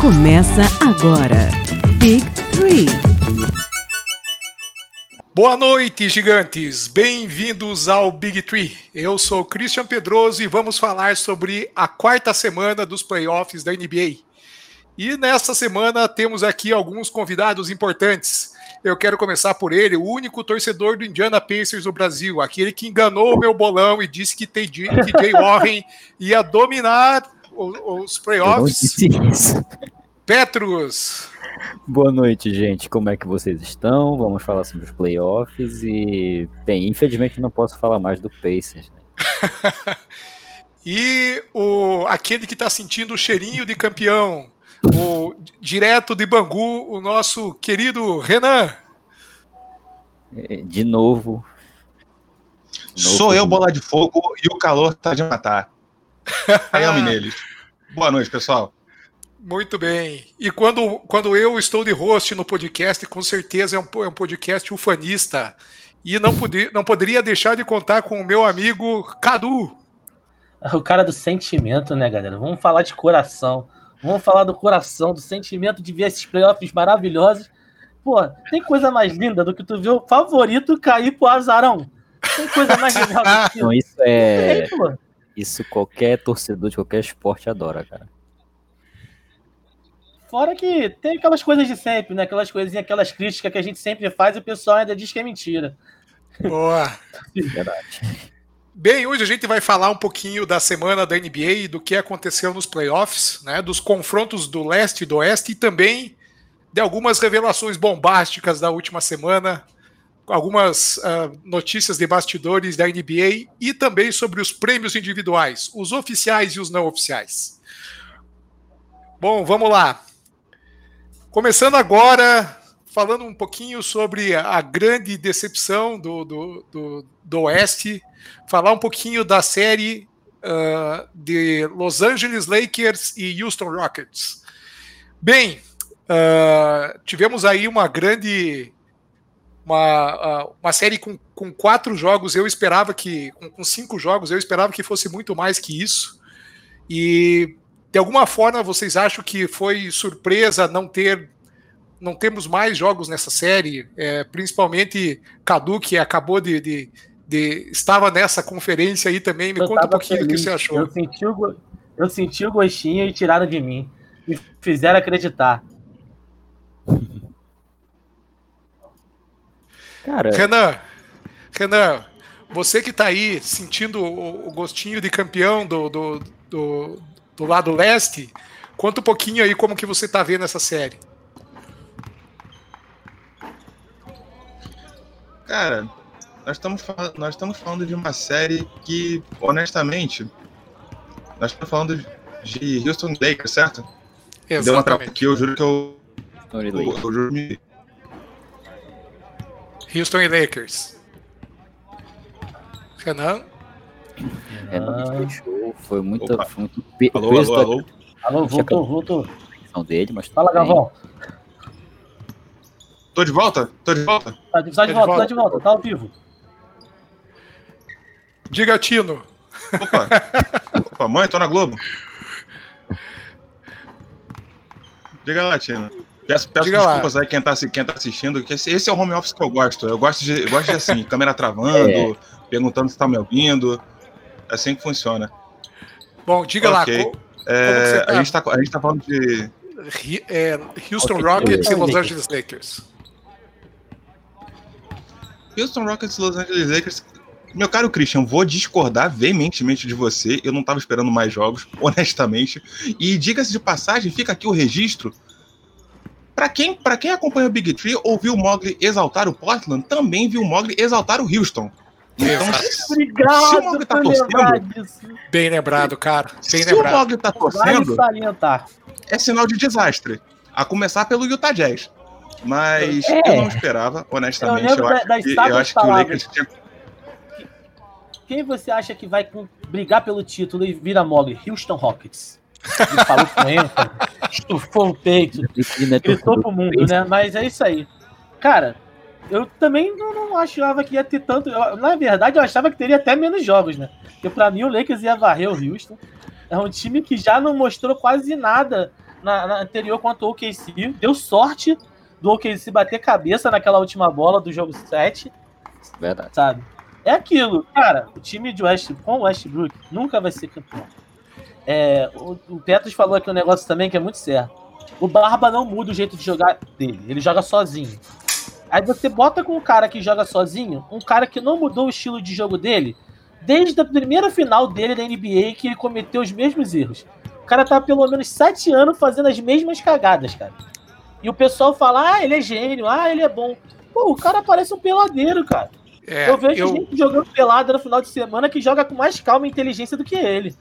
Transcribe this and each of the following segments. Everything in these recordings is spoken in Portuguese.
Começa agora. Big Three. Boa noite, gigantes! Bem-vindos ao Big Tree. Eu sou Christian Pedroso e vamos falar sobre a quarta semana dos playoffs da NBA. E nesta semana temos aqui alguns convidados importantes. Eu quero começar por ele, o único torcedor do Indiana Pacers no Brasil, aquele que enganou o meu bolão e disse que TJ Warren ia dominar os playoffs. Petros! Boa noite, gente. Como é que vocês estão? Vamos falar sobre os playoffs e, bem, infelizmente não posso falar mais do Pacers. Né? e o aquele que está sentindo o cheirinho de campeão, o direto de Bangu, o nosso querido Renan. É, de novo. Sou eu, bola de fogo, e o calor tá de matar. Ame neles. Boa noite, pessoal. Muito bem. E quando, quando eu estou de host no podcast, com certeza é um, é um podcast ufanista. E não, não poderia deixar de contar com o meu amigo Cadu. O cara do sentimento, né, galera? Vamos falar de coração. Vamos falar do coração, do sentimento de ver esses playoffs maravilhosos. Pô, tem coisa mais linda do que tu ver o favorito cair pro azarão. Tem coisa mais legal do que Não, isso é. Isso qualquer torcedor de qualquer esporte adora, cara. Fora que tem aquelas coisas de sempre, né? Aquelas coisinhas, aquelas críticas que a gente sempre faz e o pessoal ainda diz que é mentira. Boa! Verdade. Bem, hoje a gente vai falar um pouquinho da semana da NBA e do que aconteceu nos playoffs, né? Dos confrontos do leste e do oeste e também de algumas revelações bombásticas da última semana, algumas uh, notícias de bastidores da NBA e também sobre os prêmios individuais, os oficiais e os não oficiais. Bom, vamos lá. Começando agora, falando um pouquinho sobre a grande decepção do, do, do, do Oeste, falar um pouquinho da série uh, de Los Angeles Lakers e Houston Rockets. Bem, uh, tivemos aí uma grande. Uma, uma série com, com quatro jogos, eu esperava que. Com, com cinco jogos, eu esperava que fosse muito mais que isso. E de alguma forma vocês acham que foi surpresa não ter não temos mais jogos nessa série, é, principalmente Cadu, que acabou de, de, de, estava nessa conferência aí também. Me eu conta um pouquinho feliz. do que você achou. Eu senti, o, eu senti o gostinho e tiraram de mim. Me fizeram acreditar. Cara. Renan, Renan, você que está aí sentindo o, o, gostinho de campeão do, do, do, do lado leste, conta um pouquinho aí como que você está vendo essa série. Cara, nós estamos, nós estamos falando de uma série que, honestamente, nós estamos falando de Houston Lakers, certo? Exatamente. Deu uma trapa aqui, eu juro que eu. Eu, eu, eu juro me. Houston e Lakers. Renan? Renan fechou, foi muito. Foi muito alô, alô, alô. Alô, voltou, voltou. Dele, mas Fala, Gavão. Tô de volta? Tô de volta? Tá de, tá de, volta, volta, tá de volta, tá ao vivo. Diga, Tino. Opa, Opa mãe, tô na Globo. Diga lá, Tino. Peço, peço Diga desculpas lá. aí quem tá, quem tá assistindo, que esse, esse, é o home office que eu gosto. Eu gosto de, eu gosto de assim, câmera travando, é. perguntando se tá me ouvindo. É assim que funciona. Bom, diga okay. lá. É, tá? a, gente tá, a gente tá falando de. É, Houston. Rockets e Los Angeles Lakers. Houston Rockets e Los Angeles Lakers. Meu caro Christian, vou discordar veementemente de você. Eu não estava esperando mais jogos, honestamente. E diga-se de passagem, fica aqui o registro. Para quem, pra quem acompanha o Big Tree, ouviu o Mogli exaltar o Portland, também viu o Mogli exaltar o Houston. Então, Obrigado se o Mogli tá torcendo. Bem lembrado, cara. Bem se lembrado. o Mogli tá torcendo, é sinal de desastre. A começar pelo Utah Jazz. Mas é. eu não esperava, honestamente. Eu, eu acho, da, que, eu acho que o Lakers tinha. Quem você acha que vai brigar pelo título e vira Mogli? Houston Rockets. Ele falou com ênfase, estufou o peito, gritou pro mundo, né? Mas é isso aí. Cara, eu também não, não, achava que ia ter tanto. Eu, na verdade, eu achava que teria até menos jogos, né? Porque pra mim o Lakers ia varrer o Houston. É um time que já não mostrou quase nada na, na anterior contra o OKC, deu sorte do OKC bater cabeça naquela última bola do jogo 7. Verdade. Sabe? É aquilo, cara, o time de West com o Westbrook nunca vai ser campeão. É, o, o Petros falou aqui um negócio também que é muito certo. O Barba não muda o jeito de jogar dele, ele joga sozinho. Aí você bota com um cara que joga sozinho, um cara que não mudou o estilo de jogo dele, desde a primeira final dele da NBA que ele cometeu os mesmos erros. O cara tá pelo menos sete anos fazendo as mesmas cagadas, cara. E o pessoal fala, ah, ele é gênio, ah, ele é bom. Pô, o cara parece um peladeiro, cara. É, eu vejo eu... gente jogando pelada no final de semana que joga com mais calma e inteligência do que ele.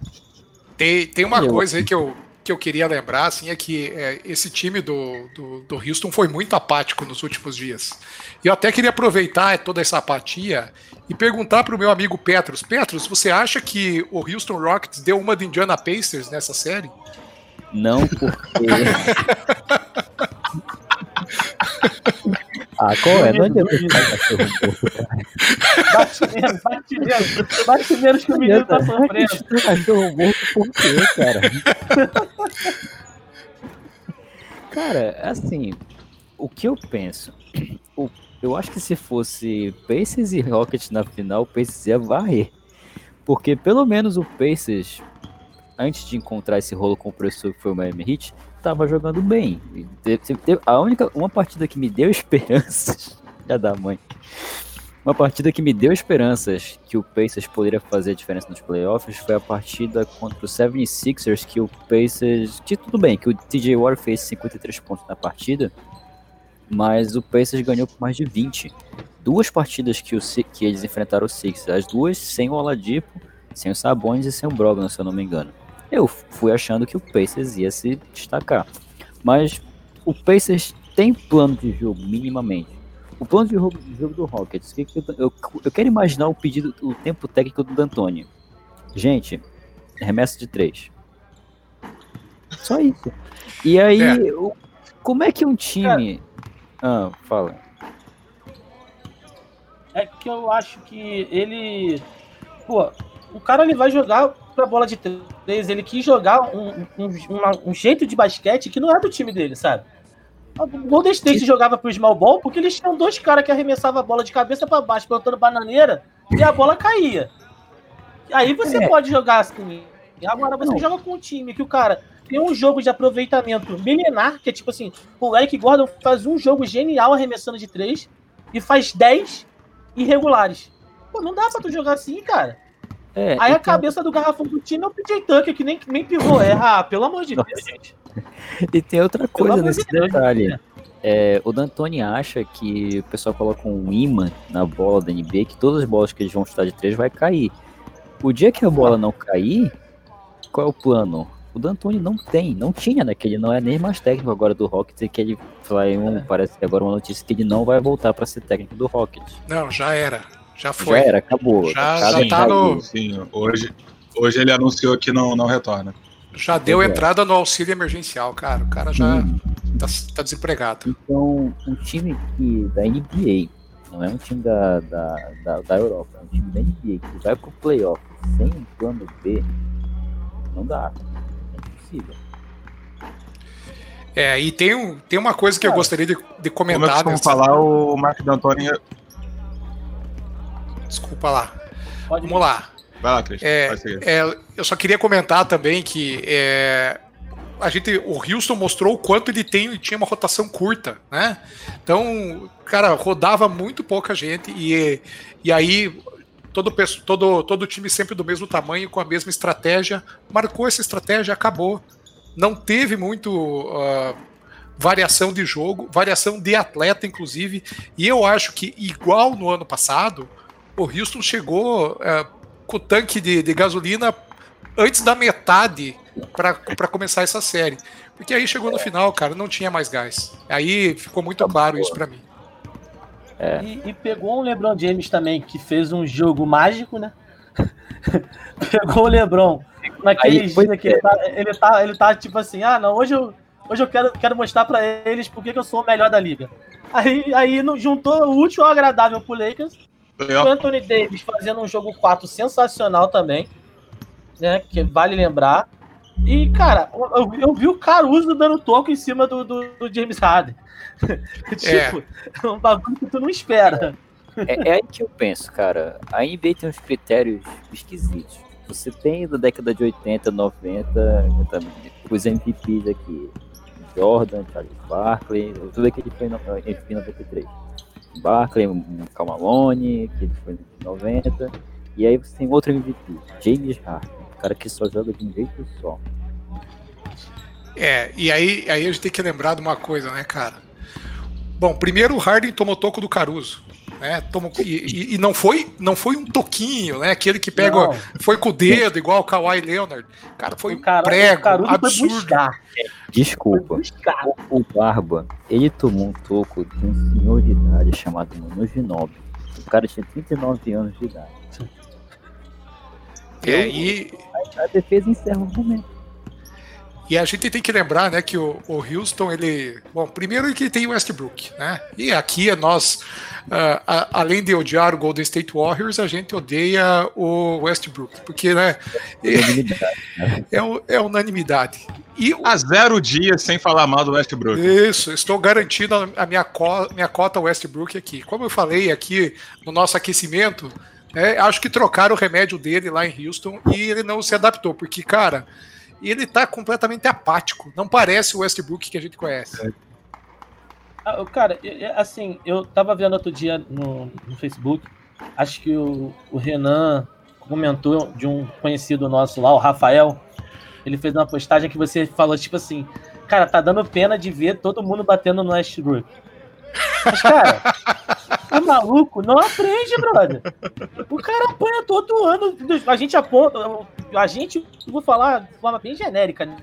Tem, tem uma coisa aí que eu, que eu queria lembrar, assim, é que é, esse time do, do, do, Houston foi muito apático nos últimos dias. E eu até queria aproveitar toda essa apatia e perguntar para o meu amigo Petros. Petros, você acha que o Houston Rockets deu uma de Indiana Pacers nessa série? Não, porque... Ah, qual é? Não adianta cachorro morto, Bate menos, bate menos. Bate menos que o menino tá sofrendo. cachorro morto por quê, cara? cara, assim, o que eu penso? O, eu acho que se fosse Pacers e Rockets na final, o Pacers ia varrer. Porque pelo menos o Pacers, antes de encontrar esse rolo compressor que foi o Miami Heat, estava jogando bem. A única uma partida que me deu esperanças, já da mãe. Uma partida que me deu esperanças que o Pacers poderia fazer a diferença nos playoffs foi a partida contra o 76ers, que o Pacers, que tudo bem, que o TJ Warren fez 53 pontos na partida, mas o Pacers ganhou por mais de 20. Duas partidas que, o, que eles enfrentaram o Sixers, as duas sem o Oladipo, sem o Sabonis e sem o Brogdon, se eu não me engano eu fui achando que o Pacers ia se destacar. Mas o Pacers tem plano de jogo, minimamente. O plano de jogo, de jogo do Rockets, que que eu, eu, eu, quero imaginar o pedido, o tempo técnico do D'Antoni. Gente, remessa de três. Só isso. E aí, é. o, como é que um time. É. Ah, fala. É que eu acho que ele. Pô, o cara ele vai jogar pra bola de três. Ele quis jogar um, um, um jeito de basquete que não é do time dele, sabe? O Golden State jogava pro small ball porque eles tinham dois caras que arremessavam a bola de cabeça para baixo, plantando bananeira, e a bola caía. Aí você é. pode jogar assim. Agora você não. joga com um time que o cara tem um jogo de aproveitamento milenar, que é tipo assim, o Eric Gordon faz um jogo genial arremessando de três e faz 10 irregulares. Pô, não dá pra tu jogar assim, cara. É, Aí então... a cabeça do garrafão do time é o PJ Tucker, que nem, nem pivô é. Ah, pelo amor de Deus, gente. E tem outra coisa nesse de detalhe. Deus, é, o D'Antoni acha que o pessoal coloca um imã na bola da NBA, que todas as bolas que eles vão chutar de três vai cair. O dia que a bola não cair, qual é o plano? O D'Antoni não tem, não tinha, né? Que ele não é nem mais técnico agora do Rockets e que ele vai um, parece agora uma notícia que ele não vai voltar para ser técnico do Rockets. Não, já era. Já foi. Já era, acabou. Já, já tá no. Sim, hoje, hoje ele anunciou que não, não retorna. Já deu é. entrada no auxílio emergencial, cara. O cara já hum. tá, tá, desempregado. Então, um time que, da NBA, não é um time da, da, da, da Europa, é um time da NBA que vai pro playoff sem um plano B, não dá. É impossível. É, e tem, um, tem uma coisa que eu gostaria de, de comentar. Como eu falar, o Mark D'Antoni Desculpa lá. Pode Vamos ir. lá. Vai lá, Cris. É, é, eu só queria comentar também que é, a gente, o Houston mostrou o quanto ele tem, tinha uma rotação curta, né? Então, cara, rodava muito pouca gente e, e aí todo, todo, todo time sempre do mesmo tamanho, com a mesma estratégia, marcou essa estratégia, acabou. Não teve muito uh, variação de jogo, variação de atleta, inclusive, e eu acho que, igual no ano passado, o Houston chegou é, com o tanque de, de gasolina antes da metade para começar essa série. Porque aí chegou no final, cara, não tinha mais gás. Aí ficou muito claro isso para mim. É. E, e, pegou um LeBron James também, que fez um jogo mágico, né? pegou o LeBron naquele aí, dia que ele tá, ele tá, ele tá tipo assim: ah, não, hoje eu, hoje eu quero, quero mostrar para eles porque que eu sou o melhor da liga. Aí, aí juntou o útil ao agradável pro Lakers o Anthony Davis fazendo um jogo 4 sensacional também, né? Que vale lembrar. E, cara, eu, eu, vi o Caruso dando toco em cima do, do, do James Harden. tipo, é. um bagulho que tu não espera. É, é, aí que eu penso, cara. A NBA tem uns critérios esquisitos. Você tem da década de 80, 90, os MVPs aqui. Jordan, Charles Barkley, tudo aquele foi em MVP 93. Barkley, Calmalone, que foi em 90. E aí você tem outro MVP, James Harden, cara que só joga de um jeito só. É, e aí, aí a gente tem que lembrar de uma coisa, né, cara? Bom, primeiro o Harden tomou toco do Caruso. Né, tomou, e, e, não foi não foi um toquinho, né? Aquele que pega, não. foi com o dedo, igual o Kawhi Leonard. Cara, foi um prego, absurdo. Desculpa. O, o, Barba, ele tomou um toco de um senhor de idade chamado Manu Ginobili. O cara tinha 39 anos de idade. É, e... A defesa encerra o momento. E a gente tem que lembrar, né, que o, o Houston, ele. Bom, primeiro que tem o Westbrook, né? E aqui é nós, uh, a, além de odiar o Golden State Warriors, a gente odeia o Westbrook, porque, né? É, é, é unanimidade. E Há zero dias sem falar mal do Westbrook. Isso, estou garantindo a minha, co minha cota Westbrook aqui. Como eu falei aqui no nosso aquecimento, é, acho que trocaram o remédio dele lá em Houston e ele não se adaptou, porque, cara e ele tá completamente apático. Não parece o Westbrook que a gente conhece. Ah, cara, assim, eu tava vendo outro dia no, no Facebook, acho que o, o, Renan comentou de um conhecido nosso lá, o Rafael. Ele fez uma postagem que você falou, tipo assim, cara, tá dando pena de ver todo mundo batendo no Westbrook. Mas, cara, o maluco não aprende, brother. O cara apanha todo ano. A gente aponta. A gente, vou falar de forma bem genérica, né?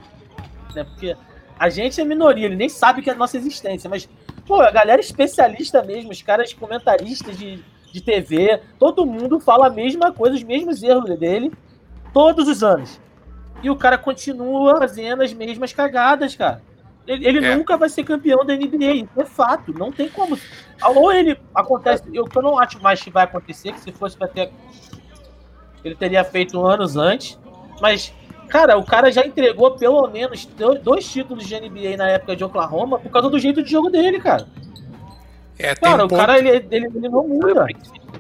Porque a gente é minoria, ele nem sabe que é a nossa existência. Mas, pô, a galera especialista mesmo, os caras comentaristas de, de TV, todo mundo fala a mesma coisa, os mesmos erros dele, todos os anos. E o cara continua fazendo as mesmas cagadas, cara. Ele, ele é. nunca vai ser campeão da NBA, isso é fato. Não tem como. Ou ele acontece. Eu, eu não acho mais que vai acontecer, que se fosse para ter. Ele teria feito anos antes. Mas, cara, o cara já entregou pelo menos dois títulos de NBA na época de Oklahoma por causa do jeito de jogo dele, cara. É, cara, um o ponto... cara ele, ele, ele não muda.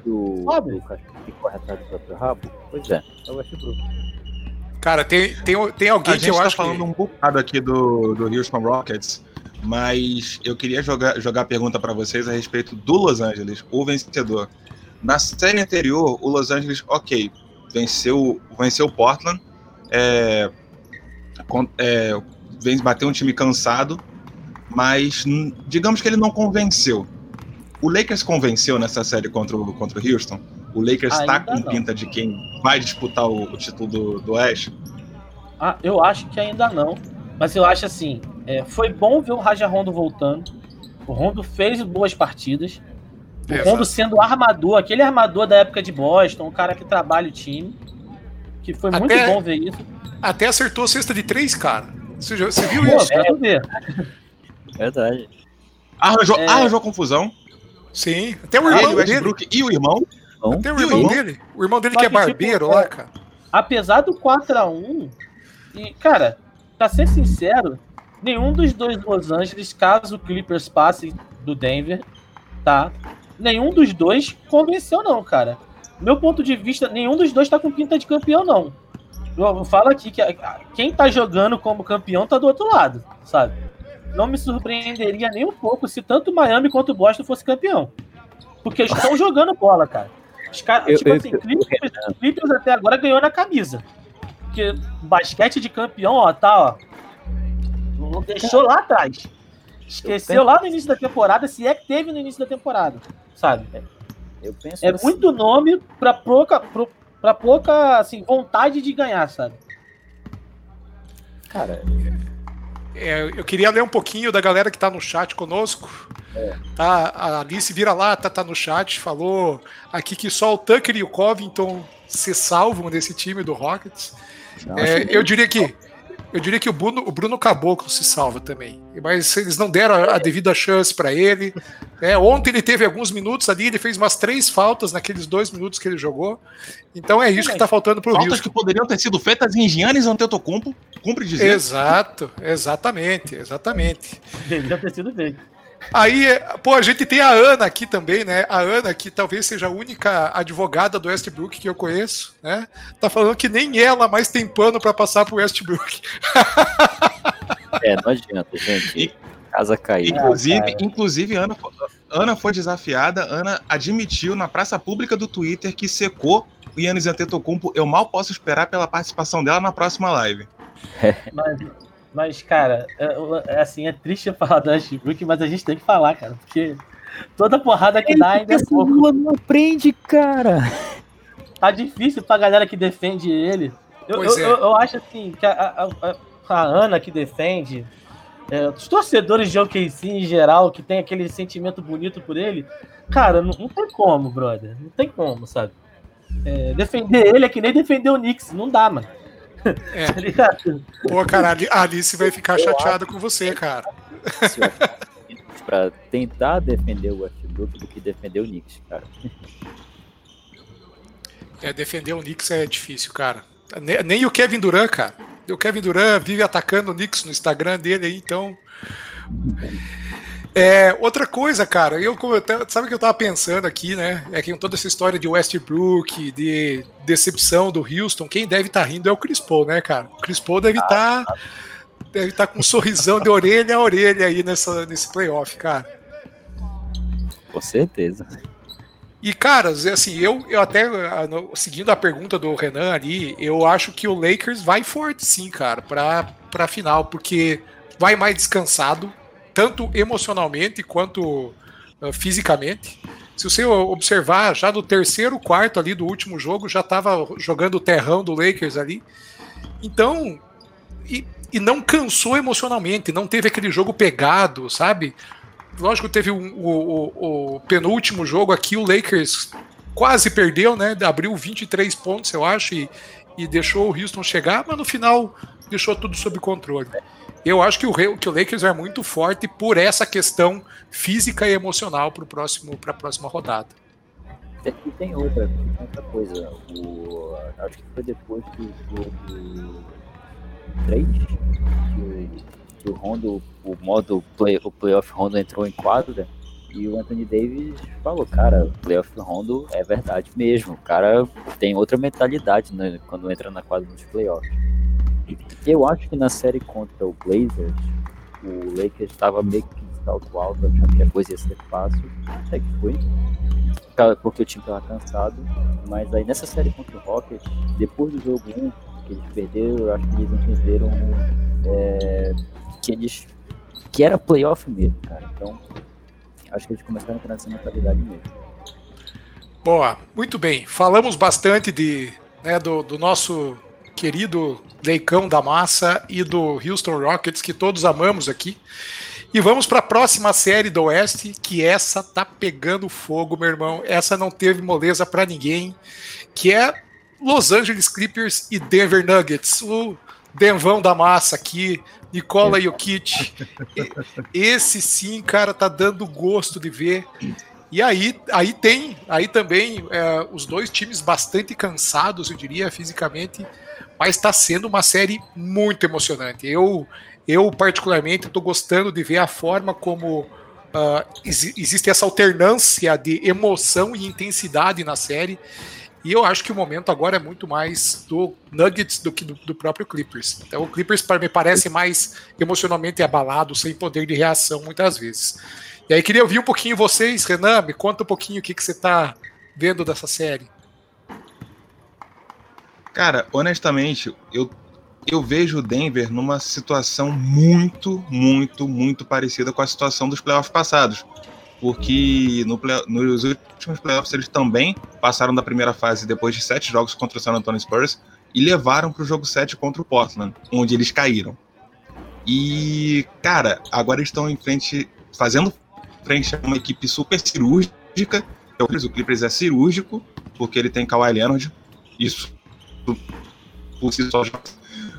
Do, sabe? do que corre atrás do próprio rabo? Pois é, é o Westbrook. Cara, tem, tem, tem alguém que eu tá acho falando que... um bocado aqui do, do Houston Rockets, mas eu queria jogar, jogar a pergunta para vocês a respeito do Los Angeles, o vencedor. Na série anterior, o Los Angeles, ok, venceu, venceu Portland, é, é, vem bater um time cansado, mas digamos que ele não convenceu. O Lakers convenceu nessa série contra o, contra o Houston? O Lakers está com não. pinta de quem vai disputar o, o título do, do Oeste? Ah, eu acho que ainda não. Mas eu acho assim, é, foi bom ver o Raja Rondo voltando. O Rondo fez boas partidas. O Exato. Rondo sendo armador, aquele armador da época de Boston, um cara que trabalha o time. Que foi muito bom ver isso. Até acertou a cesta de três, cara. Você, você viu Pô, isso? É, Verdade. Arranjou, é... arranjou confusão. Sim, até o irmão Ele, dele. e o irmão. Irmão? Tem o irmão, irmão dele. O irmão dele que é tipo, barbeiro tipo, lá, cara. Apesar do 4x1, e, cara, pra ser sincero, nenhum dos dois Los Angeles, caso o Clippers passe do Denver, tá? Nenhum dos dois convenceu, não, cara. Meu ponto de vista, nenhum dos dois tá com pinta de campeão, não. Eu falo aqui que quem tá jogando como campeão tá do outro lado, sabe? Não me surpreenderia nem um pouco se tanto Miami quanto o Boston fosse campeão. Porque eles estão jogando bola, cara. Os caras, tipo eu, assim, eu, Clippers, até agora ganhou na camisa. Porque basquete de campeão, ó, tá, ó. Deixou lá atrás. Esqueceu lá no início da temporada, se é que teve no início da temporada, sabe? Eu penso é assim. muito nome para pouca, para pouca assim, vontade de ganhar, sabe? Cara, é, eu queria ler um pouquinho da galera que está no chat conosco. É. Tá, a Alice vira lá, tá, tá no chat, falou aqui que só o Tucker e o Covington se salvam desse time do Rockets. é, eu diria que eu diria que o Bruno, o Bruno Caboclo se salva também. Mas eles não deram a, a devida chance para ele. É, ontem ele teve alguns minutos ali, ele fez umas três faltas naqueles dois minutos que ele jogou. Então é isso que está faltando para o Faltas que poderiam ter sido feitas em Giannis Antetokounmpo, cumpre dizer. Exato, exatamente, exatamente. Deveria ter sido feito. Aí, pô, a gente tem a Ana aqui também, né? A Ana, que talvez seja a única advogada do Westbrook que eu conheço, né? Tá falando que nem ela mais tem pano para passar pro Westbrook. É, não adianta, gente. E, Casa caiu. Inclusive, ah, inclusive Ana, Ana foi desafiada. Ana admitiu na praça pública do Twitter que secou o Yannis Antetokounmpo. Eu mal posso esperar pela participação dela na próxima live. Mas, mas, cara, é, é, assim, é triste falar do Westbrook, mas a gente tem que falar, cara, porque toda porrada que dá ainda é pouco. não aprende, cara. Tá difícil pra galera que defende ele. Eu, eu, é. eu, eu, acho assim que a, a, a Ana que defende, é, os torcedores de OKC em geral, que tem aquele sentimento bonito por ele, cara, não, não tem como, brother. Não tem como, sabe? É, defender ele é que nem defender o Knicks. Não dá, mano. É. tá ligado? Pô, cara, a Alice vai ficar chateada com você, cara. pra tentar defender o Westbrook do que defender o Knicks, cara. É, defender o Knicks é difícil, cara. Nem, nem o Kevin Durant, cara. O Kevin Durant vive atacando o Knicks no Instagram dele aí, então. É, outra coisa, cara, eu, sabe o que eu tava pensando aqui, né? É que com toda essa história de Westbrook, de decepção do Houston, quem deve estar tá rindo é o Chris Paul, né, cara? O Chris Paul deve estar tá, deve estar tá com um sorrisão de orelha a orelha aí nessa, nesse playoff, cara. Com certeza. E, cara, assim, eu, eu até, seguindo a pergunta do Renan ali, eu acho que o Lakers vai forte, sim, cara, pra, pra final, porque vai mais descansado, tanto emocionalmente quanto uh, fisicamente. Se você observar, já no terceiro quarto ali do último jogo, já estava jogando o terrão do Lakers ali. Então, e, e não cansou emocionalmente, não teve aquele jogo pegado, sabe? Lógico, teve um, o, o, o, penúltimo jogo aqui, o Lakers quase perdeu, né? Abriu 23 pontos, eu acho, e, e deixou o Houston chegar, mas no final deixou tudo sob controle. Eu acho que o, que o Lakers é muito forte por essa questão física e emocional para a próxima rodada. E tem outra, outra coisa. O, acho que foi depois do jogo 3 que o Rondo, o modo play, o playoff Rondo entrou em quadra e o Anthony Davis falou, cara, o playoff Rondo é verdade mesmo. O cara tem outra mentalidade né, quando entra na quadra dos playoffs. Eu acho que na série contra o Blazers, o Lakers estava meio que salto alto, achando que a coisa ia ser fácil. Até que foi. Porque o time estava cansado. Mas aí nessa série contra o Rockets, depois do jogo 1, que eles perderam, eu acho que eles entenderam é, que eles. que era playoff mesmo, cara. Então, acho que eles começaram a entrar nessa mentalidade mesmo. Boa, muito bem. Falamos bastante de, né, do, do nosso querido Leicão da Massa e do Houston Rockets, que todos amamos aqui. E vamos para a próxima série do Oeste, que essa tá pegando fogo, meu irmão. Essa não teve moleza para ninguém, que é Los Angeles Clippers e Denver Nuggets. O Denvão da Massa aqui, Nicola Jokic. Esse sim, cara, tá dando gosto de ver. E aí, aí tem, aí também é, os dois times bastante cansados, eu diria, fisicamente, mas está sendo uma série muito emocionante. Eu, eu particularmente, estou gostando de ver a forma como uh, existe essa alternância de emoção e intensidade na série. E eu acho que o momento agora é muito mais do Nuggets do que do, do próprio Clippers. Então o Clippers me parece mais emocionalmente abalado, sem poder de reação muitas vezes. E aí queria ouvir um pouquinho vocês, Renan, me conta um pouquinho o que, que você está vendo dessa série. Cara, honestamente, eu, eu vejo o Denver numa situação muito, muito, muito parecida com a situação dos playoffs passados porque no play, nos últimos playoffs eles também passaram da primeira fase depois de sete jogos contra o San Antonio Spurs e levaram para o jogo 7 contra o Portland, onde eles caíram. E, cara, agora estão em frente, fazendo frente a uma equipe super cirúrgica. O Clippers é cirúrgico, porque ele tem Kawhi Leonard. Isso por si só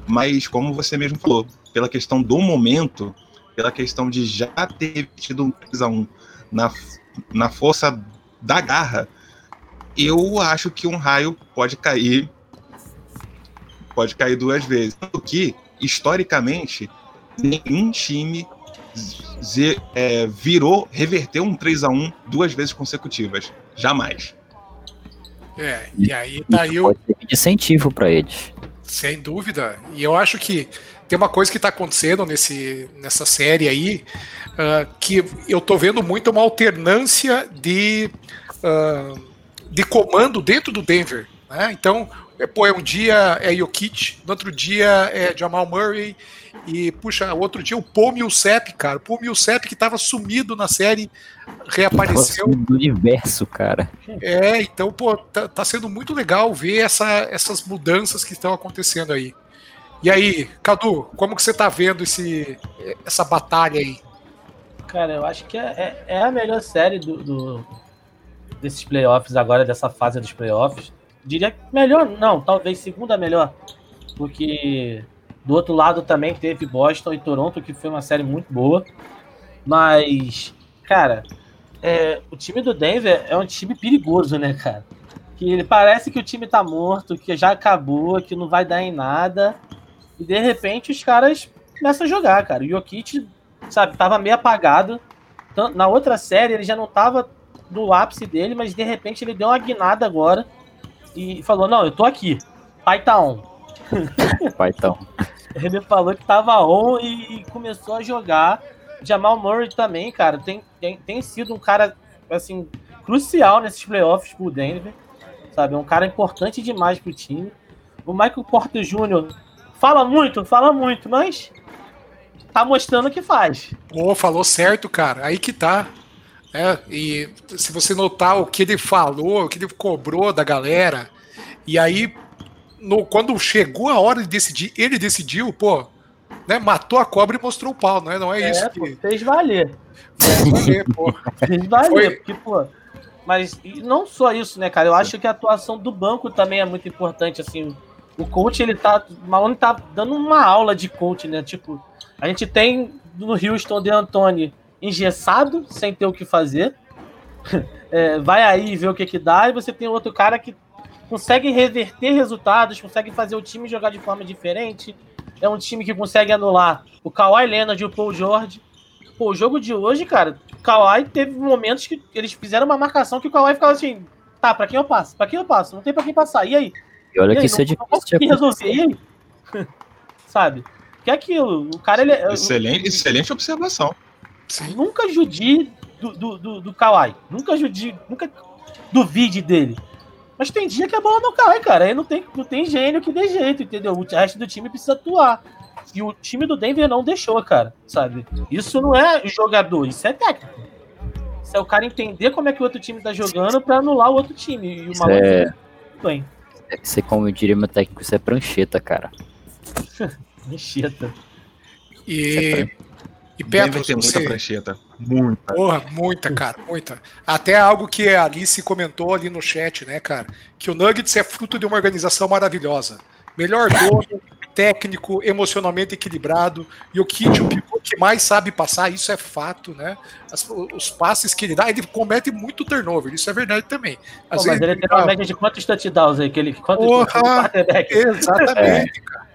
mas como você mesmo falou, pela questão do momento, pela questão de já ter tido um 3x1 na, na força da garra, eu acho que um raio pode cair pode cair duas vezes. Porque, historicamente, nenhum time é, virou, reverteu um 3 a 1 duas vezes consecutivas. Jamais. É, e aí tá aí o. incentivo para eles. Sem dúvida. E eu acho que tem uma coisa que está acontecendo nesse, nessa série aí, uh, que eu tô vendo muito uma alternância de, uh, de comando dentro do Denver. Né? Então, é, pô, é um dia é Jokic, no outro dia é Jamal Murray, e, puxa, outro dia o Paul Millsap, cara. O Paul Millsap que tava sumido na série, reapareceu. Do universo, cara. É, então, pô, tá, tá sendo muito legal ver essa, essas mudanças que estão acontecendo aí. E aí, Cadu, como que você tá vendo esse, essa batalha aí? Cara, eu acho que é, é, é a melhor série do, do, desses playoffs agora, dessa fase dos playoffs diria melhor, não, talvez segunda melhor, porque do outro lado também teve Boston e Toronto, que foi uma série muito boa, mas, cara, é, o time do Denver é um time perigoso, né, cara? Que ele parece que o time tá morto, que já acabou, que não vai dar em nada, e de repente os caras começam a jogar, cara. O Jokic, sabe, tava meio apagado. Na outra série ele já não tava no ápice dele, mas de repente ele deu uma guinada agora e falou: Não, eu tô aqui. Pai tá on. Pai tá on. Ele falou que tava on e começou a jogar. Jamal Murray também, cara, tem, tem, tem sido um cara, assim, crucial nesses playoffs pro Denver. Sabe? É um cara importante demais pro time. O Michael Porter Jr. fala muito, fala muito, mas tá mostrando que faz. Pô, oh, falou certo, cara. Aí que tá. É, e se você notar o que ele falou, o que ele cobrou da galera, e aí, no, quando chegou a hora de decidir, ele decidiu, pô, né, matou a cobra e mostrou o pau, não é, não é, é isso? Pô, que... Fez valer. Fez valer, pô. Fez valer, Foi... porque, pô. Mas não só isso, né, cara? Eu acho que a atuação do banco também é muito importante, assim. O coach, ele tá. O Malone tá dando uma aula de coach, né? Tipo, a gente tem no Houston de Antônio engessado, sem ter o que fazer. É, vai aí ver o que que dá, e você tem outro cara que consegue reverter resultados, consegue fazer o time jogar de forma diferente. É um time que consegue anular o Kawhi Leonard e o Paul George. Pô, o jogo de hoje, cara, o Kawhi teve momentos que eles fizeram uma marcação que o Kawhi ficava assim, tá, pra quem eu passo? Pra quem eu passo? Não tem pra quem passar. E aí? E olha e aí, que isso é difícil de resolver. E aí? Sabe? Que é aquilo, o cara ele é. Excelente, excelente observação. Sim. Nunca judie do, do, do, do Kawhi. Nunca judie, nunca duvide dele. Mas tem dia que a bola não cai, cara. Aí não tem, não tem gênio que dê jeito, entendeu? O resto do time precisa atuar. E o time do Denver não deixou, cara, sabe? Isso não é jogador, isso é técnico. Isso é o cara entender como é que o outro time tá jogando para anular o outro time. E o maluco é... bem. Isso é como eu diria meu técnico, isso é prancheta, cara. prancheta. E e Petros, tem muita prancheta. Muita. Porra, muita, cara, muita. Até algo que a Alice comentou ali no chat, né, cara? Que o Nuggets é fruto de uma organização maravilhosa. Melhor dono, técnico, emocionalmente equilibrado. E o Kit, o pivô que mais sabe passar, isso é fato, né? As, os passes que ele dá, ele comete muito turnover, isso é verdade também. Às Pô, vezes, mas ele tem uma média de quantos touchdowns aí? Que ele, quantos, Porra, exatamente, é. cara.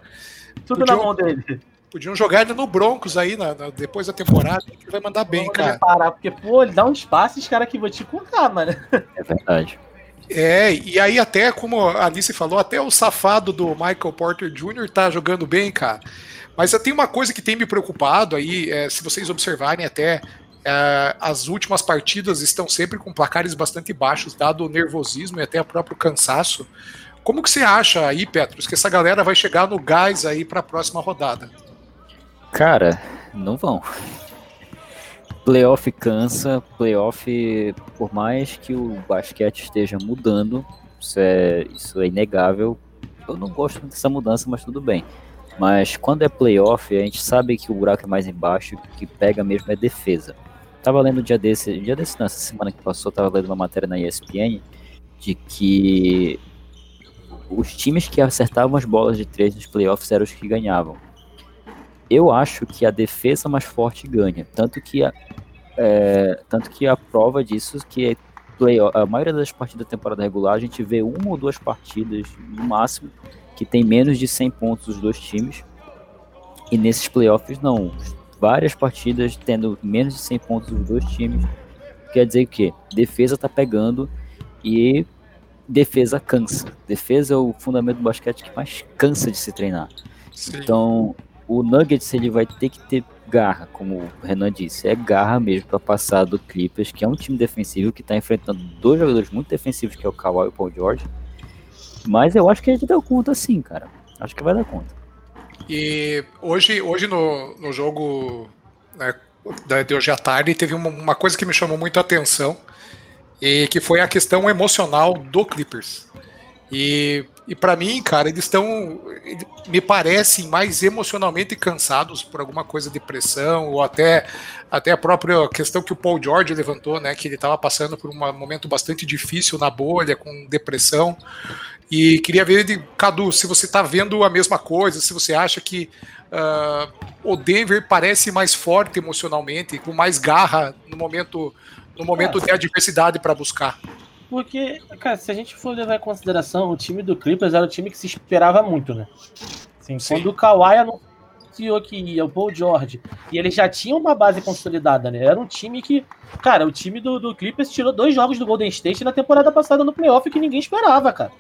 Tudo Podia... na mão dele. Podiam jogar ele no Broncos aí na, na, depois da temporada, que vai mandar bem, cara. Parar, porque, pô, ele dá um espaço, os caras que vou te contar, mano. É verdade. É, e aí até, como a Alice falou, até o safado do Michael Porter Jr. tá jogando bem, cara. Mas tem uma coisa que tem me preocupado aí, é, se vocês observarem até, é, as últimas partidas estão sempre com placares bastante baixos, dado o nervosismo e até o próprio cansaço. Como que você acha aí, Petros, que essa galera vai chegar no gás aí para a próxima rodada? Cara, não vão. Playoff cansa, playoff, por mais que o basquete esteja mudando, isso é, isso é inegável. Eu não gosto dessa mudança, mas tudo bem. Mas quando é playoff, a gente sabe que o buraco é mais embaixo, que pega mesmo é defesa. Tava lendo dia desse, dia desse nessa semana que passou, tava lendo uma matéria na ESPN de que os times que acertavam as bolas de três nos playoffs eram os que ganhavam. Eu acho que a defesa mais forte ganha, tanto que a, é, tanto que a prova disso que é playoff, a maioria das partidas da temporada regular a gente vê uma ou duas partidas no máximo que tem menos de 100 pontos os dois times e nesses playoffs não, várias partidas tendo menos de 100 pontos os dois times quer dizer que defesa tá pegando e defesa cansa. Defesa é o fundamento do basquete que mais cansa de se treinar. Sim. Então, o Nuggets ele vai ter que ter garra, como o Renan disse, é garra mesmo para passar do Clippers, que é um time defensivo que está enfrentando dois jogadores muito defensivos, que é o Kawhi e o Paul George. Mas eu acho que gente deu conta sim, cara. Acho que vai dar conta. E hoje, hoje no, no jogo né, de hoje à tarde teve uma, uma coisa que me chamou muito a atenção e que foi a questão emocional do Clippers. E, e para mim, cara, eles estão, me parecem mais emocionalmente cansados por alguma coisa de pressão ou até, até a própria questão que o Paul George levantou, né, que ele estava passando por um momento bastante difícil na bolha, com depressão. E queria ver, Cadu, se você está vendo a mesma coisa, se você acha que uh, o Denver parece mais forte emocionalmente, com mais garra no momento no momento é. de adversidade para buscar. Porque, cara, se a gente for levar em consideração, o time do Clippers era o time que se esperava muito, né? Assim, Sim. Quando o Kawhi anunciou que ia, o Paul George, e ele já tinha uma base consolidada, né? Era um time que, cara, o time do, do Clippers tirou dois jogos do Golden State na temporada passada no playoff que ninguém esperava, cara.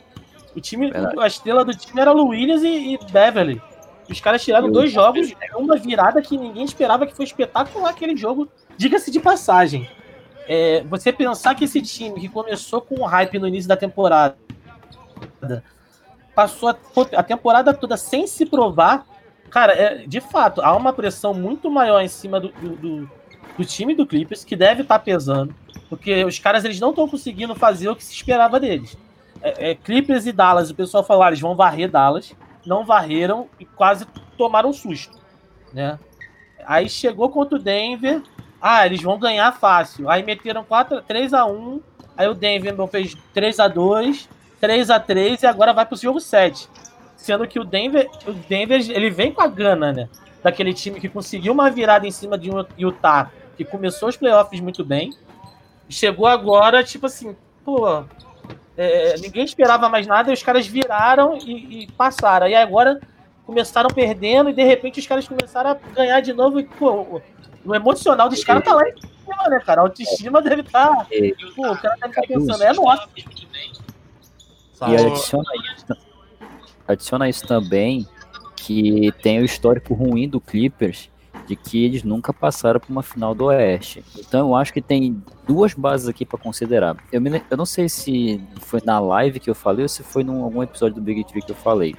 O time, Verdade. a estrela do time era o Williams e, e Beverly. Os caras tiraram dois jogos, uma virada que ninguém esperava, que foi espetacular aquele jogo, diga-se de passagem é, você pensar que esse time que começou com hype no início da temporada passou a, a temporada toda sem se provar, cara, é, de fato, há uma pressão muito maior em cima do, do, do time do Clippers, que deve estar tá pesando, porque os caras eles não estão conseguindo fazer o que se esperava deles. É, é, Clippers e Dallas, o pessoal falou, ah, eles vão varrer Dallas, não varreram e quase tomaram susto, né? Aí chegou contra o Denver, ah, eles vão ganhar fácil. Aí meteram 4, 3 a 1 Aí o Denver fez 3 a 2 3 a 3 e agora vai pro jogo 7. Sendo que o Denver, o Denver ele vem com a gana, né? Daquele time que conseguiu uma virada em cima de um Utah, que começou os playoffs muito bem. Chegou agora, tipo assim, pô, é, ninguém esperava mais nada e os caras viraram e, e passaram. E agora começaram perdendo e de repente os caras começaram a ganhar de novo. E, pô, o emocional dos caras tá lá em cima, né, cara? A autoestima deve estar. Tá, é. Pô, o cara deve estar tá pensando, é nosso. E adiciona isso, adiciona isso também que tem o histórico ruim do Clippers de que eles nunca passaram por uma final do Oeste. Então eu acho que tem duas bases aqui para considerar. Eu, me, eu não sei se foi na live que eu falei ou se foi em algum episódio do Big Tree que eu falei.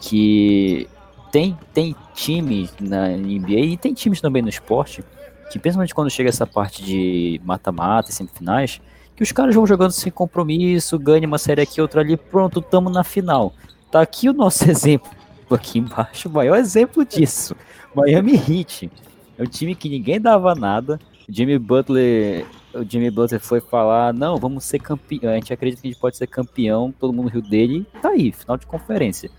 Que tem, tem times na NBA e tem times também no esporte que, principalmente quando chega essa parte de mata-mata e semifinais, que os caras vão jogando sem compromisso, ganha uma série aqui, outra ali, pronto, tamo na final. Tá aqui o nosso exemplo, aqui embaixo, o maior exemplo disso. Miami Heat. É um time que ninguém dava nada. O Jimmy Butler, o Jimmy Butler foi falar, não, vamos ser campeão, a gente acredita que a gente pode ser campeão, todo mundo riu dele, tá aí, final de conferência.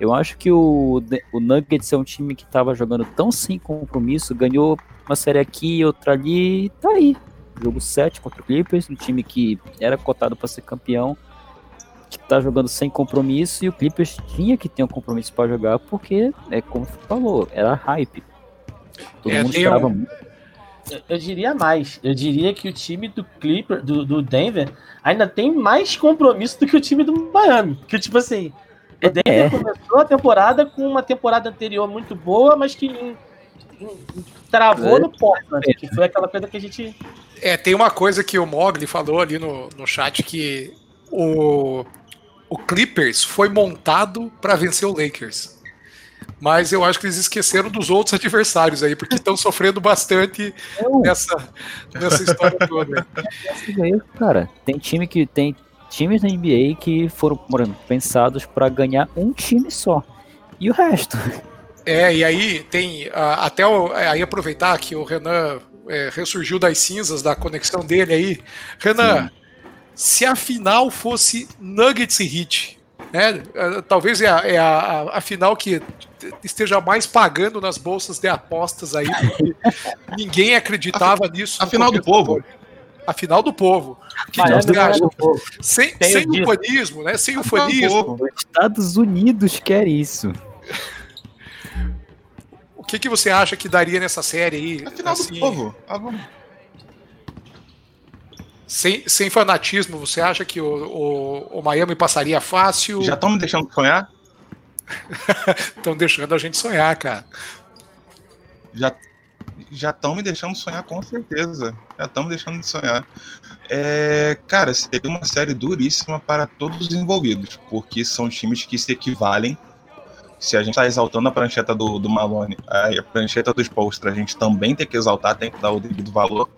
Eu acho que o, o Nuggets é um time que estava jogando tão sem compromisso, ganhou uma série aqui e outra ali, e tá aí. Jogo 7 contra o Clippers, um time que era cotado para ser campeão, que tá jogando sem compromisso, e o Clippers tinha que ter um compromisso para jogar, porque, é como você falou, era hype. Todo é, mundo esperava um... muito. Eu diria mais. Eu diria que o time do Clipper, do, do Denver, ainda tem mais compromisso do que o time do Miami. Que, tipo assim, o Denver é. começou a temporada com uma temporada anterior muito boa, mas que em, em, travou é. no Portland, que foi aquela coisa que a gente. É, tem uma coisa que o Mogli falou ali no, no chat que o, o Clippers foi montado para vencer o Lakers. Mas eu acho que eles esqueceram dos outros adversários aí, porque estão sofrendo bastante nessa, nessa história toda. Cara, tem time que tem times da NBA que foram mano, pensados para ganhar um time só. E o resto? É, e aí tem uh, até o, é, aí aproveitar que o Renan é, ressurgiu das cinzas da conexão dele aí. Renan, Sim. se a final fosse Nuggets e Heat, Né? Talvez é, a, é a, a, final que esteja mais pagando nas bolsas de apostas aí, ninguém acreditava a, nisso. A final do povo. A final do povo. Que é do povo. Sem, sem o fanismo, né? Sem o fanismo. Os Estados Unidos quer isso. O que, que você acha que daria nessa série aí? A final assim, do povo. Ah, sem, sem fanatismo, você acha que o, o, o Miami passaria fácil? Já estão me deixando sonhar? Estão deixando a gente sonhar, cara. Já já estão me deixando sonhar com certeza. Já estão me deixando de sonhar. É, cara, seria uma série duríssima para todos os envolvidos, porque são times que se equivalem. Se a gente está exaltando a prancheta do, do Malone, a prancheta do Spolstra, a gente também tem que exaltar, tem que dar o devido valor.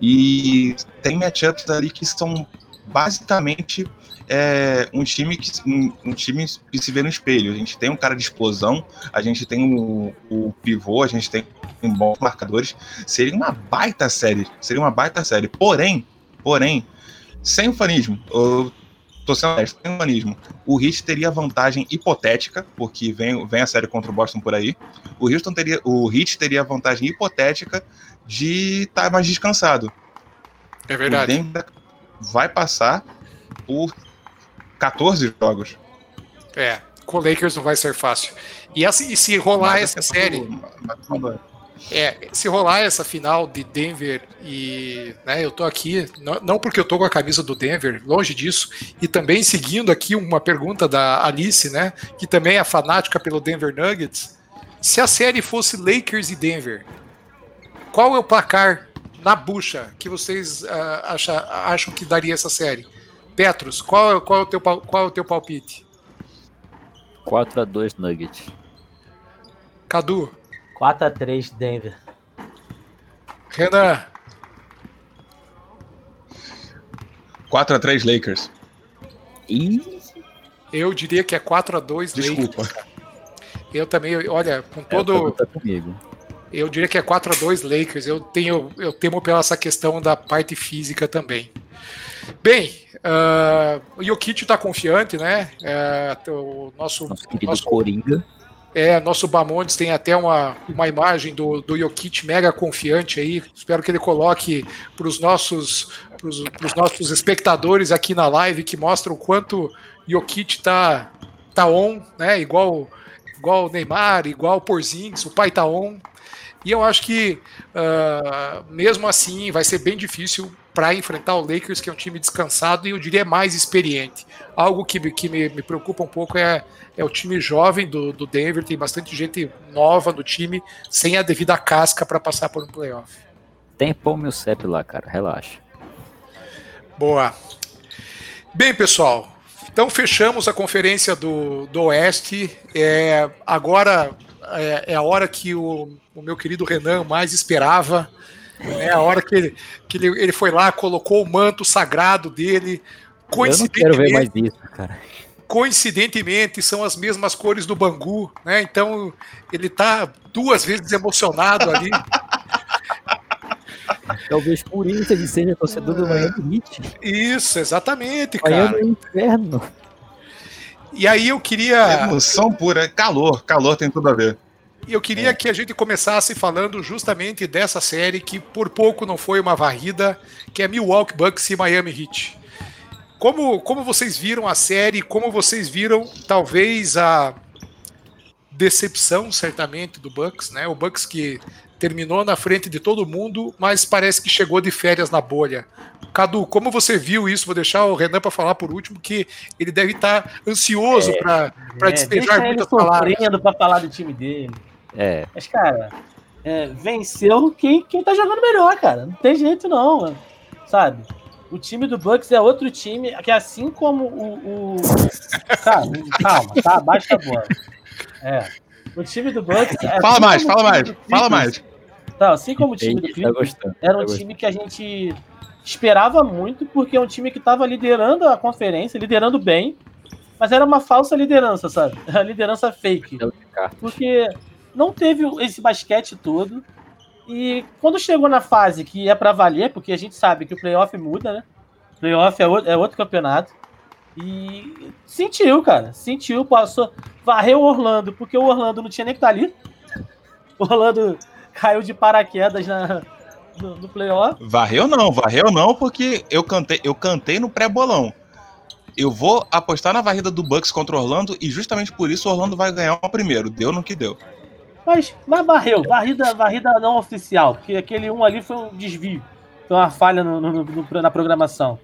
E tem matchups ali que são basicamente é, um time que um, um, time que se vê no espelho. A gente tem um cara de explosão, a gente tem o, o pivô, a gente tem bons marcadores. Seria uma baita série, seria uma baita série. Porém, porém, sem o fanismo, eu tô sendo honesto, sem o fanismo, o Heat teria vantagem hipotética, porque vem, vem a série contra o Boston por aí. O Houston teria, o Heat teria vantagem hipotética de estar tá mais descansado. É verdade. Vai passar por 14 jogos. É, com o Lakers não vai ser fácil. E, assim, e se rolar Mas essa série. É, se rolar essa final de Denver e né, eu tô aqui, não, não, porque eu tô com a camisa do Denver, longe disso, e também seguindo aqui uma pergunta da Alice, né, que também é fanática pelo Denver Nuggets. Se a série fosse Lakers e Denver, qual é o placar na bucha que vocês uh, acha, acham que daria essa série? Petros, qual, qual, é, o teu, qual é o teu palpite? 4x2 Nuggets. Cadu? 4x3 Denver. Renan? 4x3 Lakers. E eu diria que é 4x2 Desculpa. Lakers. Eu também, olha, com todo. É, comigo. Eu diria que é 4 a 2 Lakers. Eu tenho, eu temo pela essa questão da parte física também. Bem, uh, o Jokic está confiante, né? Uh, o nosso, nosso querido nosso, Coringa. É, nosso Bamondes tem até uma, uma imagem do, do Jokic mega confiante aí. Espero que ele coloque para os nossos, pros, pros nossos espectadores aqui na live que mostra o quanto Jokic está tá on, né? Igual igual o Neymar, igual o Porzingis, o pai tá on. E eu acho que, uh, mesmo assim, vai ser bem difícil para enfrentar o Lakers, que é um time descansado e eu diria mais experiente. Algo que, que me, me preocupa um pouco é, é o time jovem do, do Denver, tem bastante gente nova no time, sem a devida casca para passar por um playoff. Tem pão meu CEP lá, cara, relaxa. Boa. Bem, pessoal, então fechamos a conferência do, do Oeste. É, agora é, é, a hora que o, o, meu querido Renan mais esperava. É a hora que, ele, que ele, ele foi lá, colocou o manto sagrado dele. Coincidentemente, Eu não quero ver mais isso, cara. Coincidentemente, são as mesmas cores do Bangu, né? Então ele tá duas vezes emocionado ali. Talvez por isso ele seja torcedor do Miami Heat. Isso, exatamente, cara. Miami é inferno. E aí eu queria. Emoção pura, calor, calor tem tudo a ver. E eu queria é. que a gente começasse falando justamente dessa série que por pouco não foi uma varrida, que é Milwaukee Bucks e Miami Heat. Como, como vocês viram a série, como vocês viram talvez a decepção certamente do Bucks, né? O Bucks que terminou na frente de todo mundo, mas parece que chegou de férias na bolha. Cadu, como você viu isso? Vou deixar o Renan para falar por último, que ele deve estar ansioso é, para é, despejar muitas palavras. para falar do time dele. É. Mas, cara, é, venceu quem, quem tá jogando melhor, cara. Não tem jeito, não, mano. sabe? O time do Bucks é outro time que, assim como o. o... Calma, calma, tá? Baixa a bola. É. O time do Bucks. É fala assim mais, fala mais, fala mais. Tá, assim como o time do Clippers, tá era um tá time que a gente esperava muito, porque é um time que estava liderando a conferência, liderando bem, mas era uma falsa liderança, sabe? A liderança fake. Porque não teve esse basquete todo. E quando chegou na fase que é para valer, porque a gente sabe que o playoff muda, né? Playoff é outro, é outro campeonato. E sentiu, cara. Sentiu, passou. Varreu o Orlando, porque o Orlando não tinha nem que estar tá ali. O Orlando caiu de paraquedas na, no, no playoff. Varreu não, varreu não, porque eu cantei, eu cantei no pré-bolão. Eu vou apostar na varrida do Bucks contra o Orlando e justamente por isso o Orlando vai ganhar o primeiro. Deu no que deu. Mas, mas varreu, varrida, varrida não oficial, porque aquele um ali foi um desvio. Foi uma falha no, no, no, na programação.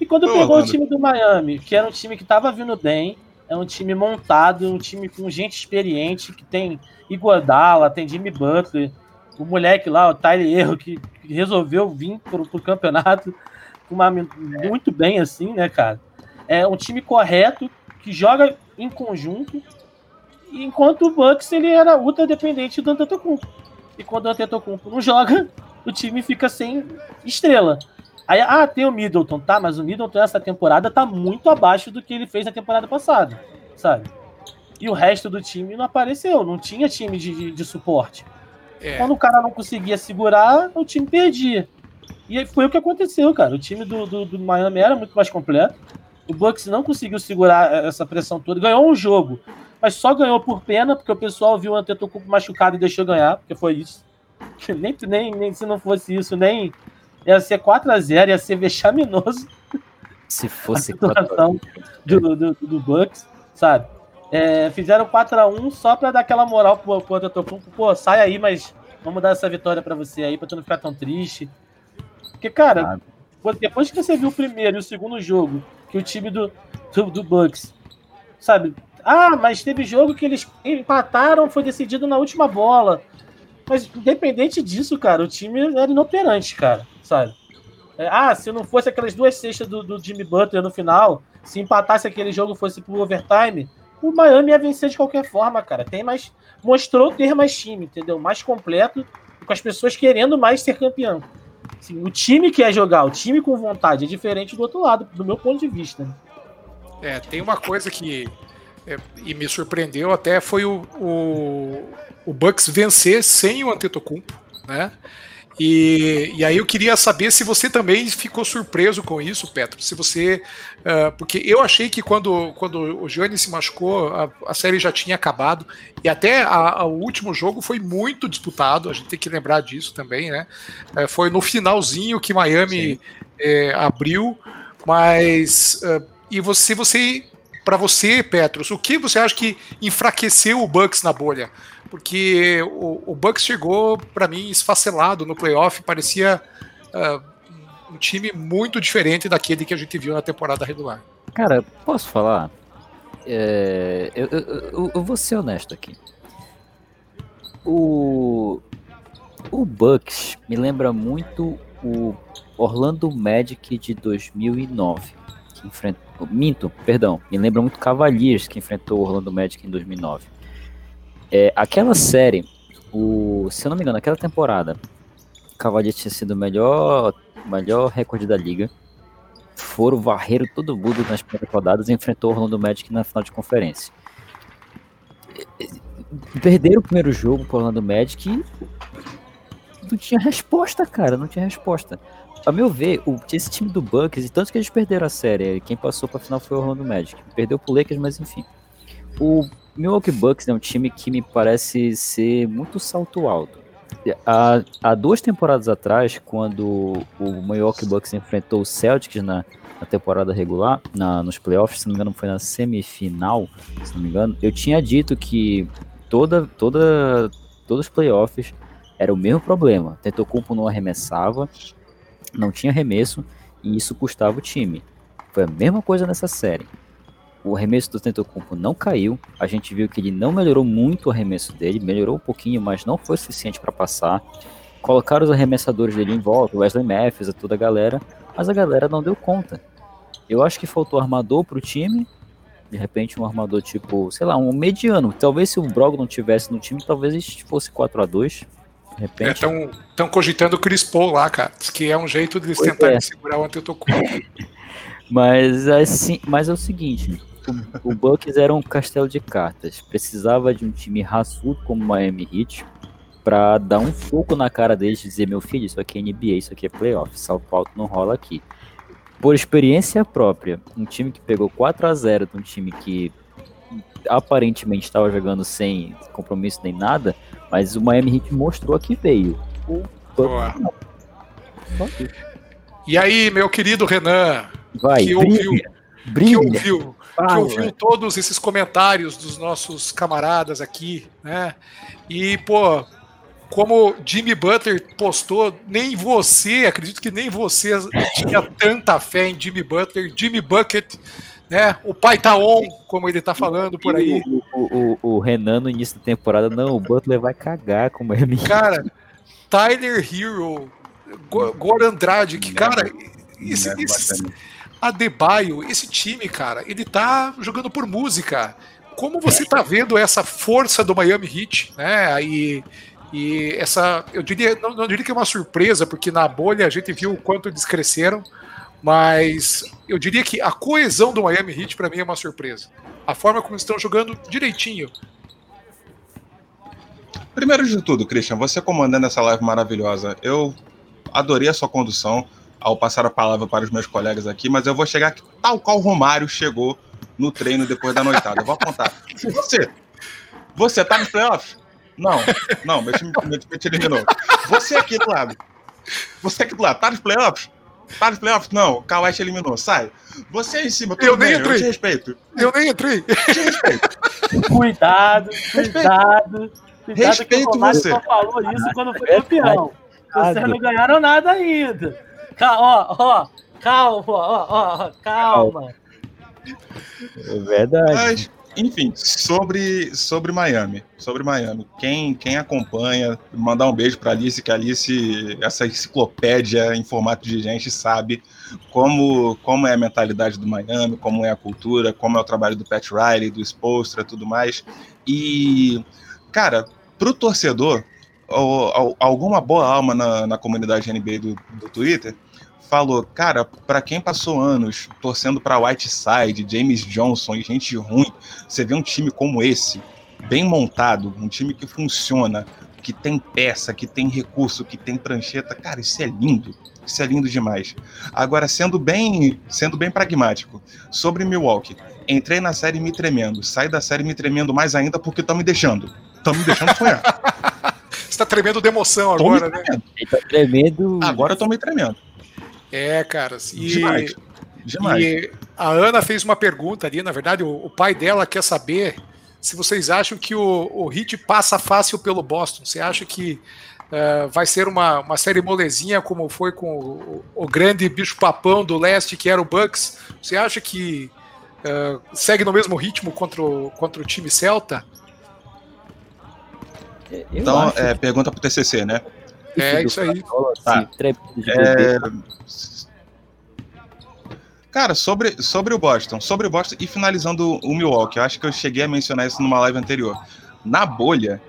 E quando pegou o time do Miami, que era um time que estava vindo bem, é um time montado, um time com gente experiente, que tem Iguodala, tem Jimmy Butler, o moleque lá, o Tyler Erro, que, resolveu vir pro, pro campeonato uma, muito bem, assim, né, cara? É um time correto, que joga em conjunto, enquanto o Bucks ele era ultra dependente do Antetokounmpo. E quando o Antetokounmpo não joga, o time fica sem estrela. Aí, ah, tem o Middleton, tá? Mas o Middleton essa temporada tá muito abaixo do que ele fez na temporada passada, sabe? E o resto do time não apareceu, não tinha time de, de, de suporte. É. Quando o cara não conseguia segurar, o time perdia. E foi o que aconteceu, cara. O time do, do, do Miami era muito mais completo. O Bucks não conseguiu segurar essa pressão toda. Ganhou um jogo, mas só ganhou por pena, porque o pessoal viu o Antetokounmpo machucado e deixou ganhar, porque foi isso. Nem, nem, nem se não fosse isso, nem ia ser 4x0, ia ser vexaminoso. Se fosse a situação do, do, do, Bucks, sabe? É, fizeram 4x1 só pra dar aquela moral pro, pro Antetokounmpo. Pô, sai aí, mas vamos dar essa vitória pra você aí, pra tu não ficar tão triste. Porque, cara, depois que você viu o primeiro e o segundo jogo, que o time do, do, do Bucks, sabe? Ah, mas teve jogo que eles empataram, foi decidido na última bola. Mas independente disso, cara, o time era inoperante, cara sabe? É, ah, se não fosse aquelas duas cestas do, do Jimmy Butler no final, se empatasse aquele jogo fosse pro overtime, o Miami ia vencer de qualquer forma, cara. Tem mais. Mostrou ter mais time, entendeu? Mais completo, com as pessoas querendo mais ser campeão. Assim, o time quer jogar, o time com vontade, é diferente do outro lado, do meu ponto de vista. É, tem uma coisa que é, e me surpreendeu até foi o, o, o Bucks vencer sem o Antetokounmpo, né? E, e aí eu queria saber se você também ficou surpreso com isso, Petro. Se você. Uh, porque eu achei que quando, quando o Gianni se machucou, a, a série já tinha acabado. E até a, a, o último jogo foi muito disputado, a gente tem que lembrar disso também, né? Uh, foi no finalzinho que Miami uh, abriu. Mas. e você, você. Para você, Petros, o que você acha que enfraqueceu o Bucks na bolha? Porque o, o Bucks chegou, para mim, esfacelado no playoff, parecia uh, um time muito diferente daquele que a gente viu na temporada regular. Cara, posso falar? É, eu, eu, eu, vou ser honesto aqui. O, o Bucks me lembra muito o Orlando Magic de 2009. Que enfrentou, minto, perdão, me lembra muito Cavaliers que enfrentou o Orlando Magic em 2009. É, aquela série, o, se eu não me engano, aquela temporada, Cavaliers tinha sido o melhor, melhor recorde da liga. Foram varreram todo mundo nas primeiras rodadas e enfrentou o Orlando Magic na final de conferência. Perderam o primeiro jogo pro Orlando Magic e não tinha resposta, cara, não tinha resposta. A meu ver, o, esse time do Bucks, e tanto que eles perderam a série, quem passou pra final foi o Orlando Magic. Perdeu pro Lakers, mas enfim. O Milwaukee Bucks é um time que me parece ser muito salto alto. Há, há duas temporadas atrás, quando o Milwaukee Bucks enfrentou o Celtics na, na temporada regular, na, nos playoffs, se não me engano foi na semifinal, se não me engano, eu tinha dito que toda, toda, todos os playoffs era o mesmo problema. Tentou Kumpo não arremessava, não tinha arremesso, e isso custava o time. Foi a mesma coisa nessa série o arremesso do Tentocumpo não caiu. A gente viu que ele não melhorou muito o arremesso dele, melhorou um pouquinho, mas não foi suficiente para passar. Colocaram os arremessadores dele em volta, Wesley Matthews, toda a galera, mas a galera não deu conta. Eu acho que faltou armador pro time. De repente, um armador tipo, sei lá, um mediano. Talvez se o Brog não tivesse no time, talvez fosse 4 a 2 de repente. Estão é, cogitando o Chris Paul lá, cara. Que é um jeito de eles pois tentarem é. segurar o Antetokounmpo. mas, assim, mas é o seguinte, o, o Bucks era um castelo de cartas. Precisava de um time raçudo como o Miami Heat para dar um fogo na cara deles e dizer: meu filho, isso aqui é NBA, isso aqui é playoff, salto alto não rola aqui. por experiência própria, um time que pegou 4 a 0 de um time que aparentemente estava jogando sem compromisso nem nada, mas o Miami Heat mostrou que veio. Boa. E aí, meu querido Renan, Vai, que brilha, ouviu, brilha. que ouviu, que ouviu todos esses comentários dos nossos camaradas aqui, né? E, pô, como Jimmy Butler postou, nem você, acredito que nem você tinha tanta fé em Jimmy Butler, Jimmy Bucket, né? O pai tá on, como ele tá falando por aí. O, o, o Renan no início da temporada, não, o Butler vai cagar com o Miami. Heat. Cara, Tyler Hero, Go- Goran Dragic, cara, esse, Never esse bacana. Adebayo, esse time, cara, ele tá jogando por música. Como você tá vendo essa força do Miami Heat, né? E, e essa, eu diria, não, não diria que é uma surpresa, porque na bolha a gente viu o quanto eles cresceram, mas eu diria que a coesão do Miami Heat para mim é uma surpresa. A forma como estão jogando direitinho. Primeiro de tudo, Christian, você comandando essa live maravilhosa, eu adorei a sua condução ao passar a palavra para os meus colegas aqui, mas eu vou chegar aqui, tal qual o Romário chegou no treino depois da noitada. Eu vou apontar. Você, você tá nos playoffs? Não, não, meu time, meu time te eliminou. Você aqui do lado. Você aqui do lado, tá nos playoffs? Tá nos playoffs? Não, o Kawhi te eliminou, sai. Você aí em cima, Eu nem bem, eu entrei. te respeito. Eu nem entrei. Te respeito. Cuidado, cuidado. Cuidado que Respeito o Romário você. só falou isso quando foi campeão. Vocês não ganharam nada ainda. Ca- Ó, ó, calma, ó, ó, calma. É verdade. Mas, enfim, sobre, sobre Miami. Sobre Miami. Quem, quem acompanha, mandar um beijo para Alice, que a Alice, essa enciclopédia em formato de gente, sabe como, como é a mentalidade do Miami, como é a cultura, como é o trabalho do Pat Riley, do Spolstra tudo mais. E, cara, pro torcedor, ou- ou- alguma boa alma na, na comunidade NBA do, do Twitter falou, cara, para quem passou anos torcendo para Whiteside, James Johnson e gente ruim, você vê um time como esse, bem montado, um time que funciona, que tem peça, que tem recurso, que tem prancheta, cara, isso é lindo. Isso é lindo demais. Agora, sendo bem, sendo bem pragmático, sobre Milwaukee, entrei na série me tremendo, saí da série me tremendo mais ainda porque estão me deixando. Estão me deixando sonhar. Você tá tremendo de emoção me agora, né? tremendo. Tá tremendo. Agora eu tô me tremendo. É, cara. E, Demais. Demais. e a Ana fez uma pergunta ali, na verdade, o, o pai dela quer saber se vocês acham que o, o Heat passa fácil pelo Boston. Você acha que eh, vai ser uma, uma série molezinha como foi com o, o grande bicho-papão do leste, que era o Bucks? Você acha que eh, segue no mesmo ritmo contra o, contra o time Celta? Eu Então, acho é, pergunta pro TCC, né? É isso aí. Tá. assim. É... Cara, sobre, sobre o Boston, sobre o Boston e finalizando o Milwaukee, eu acho que eu cheguei a mencionar isso numa live anterior. Na bolha,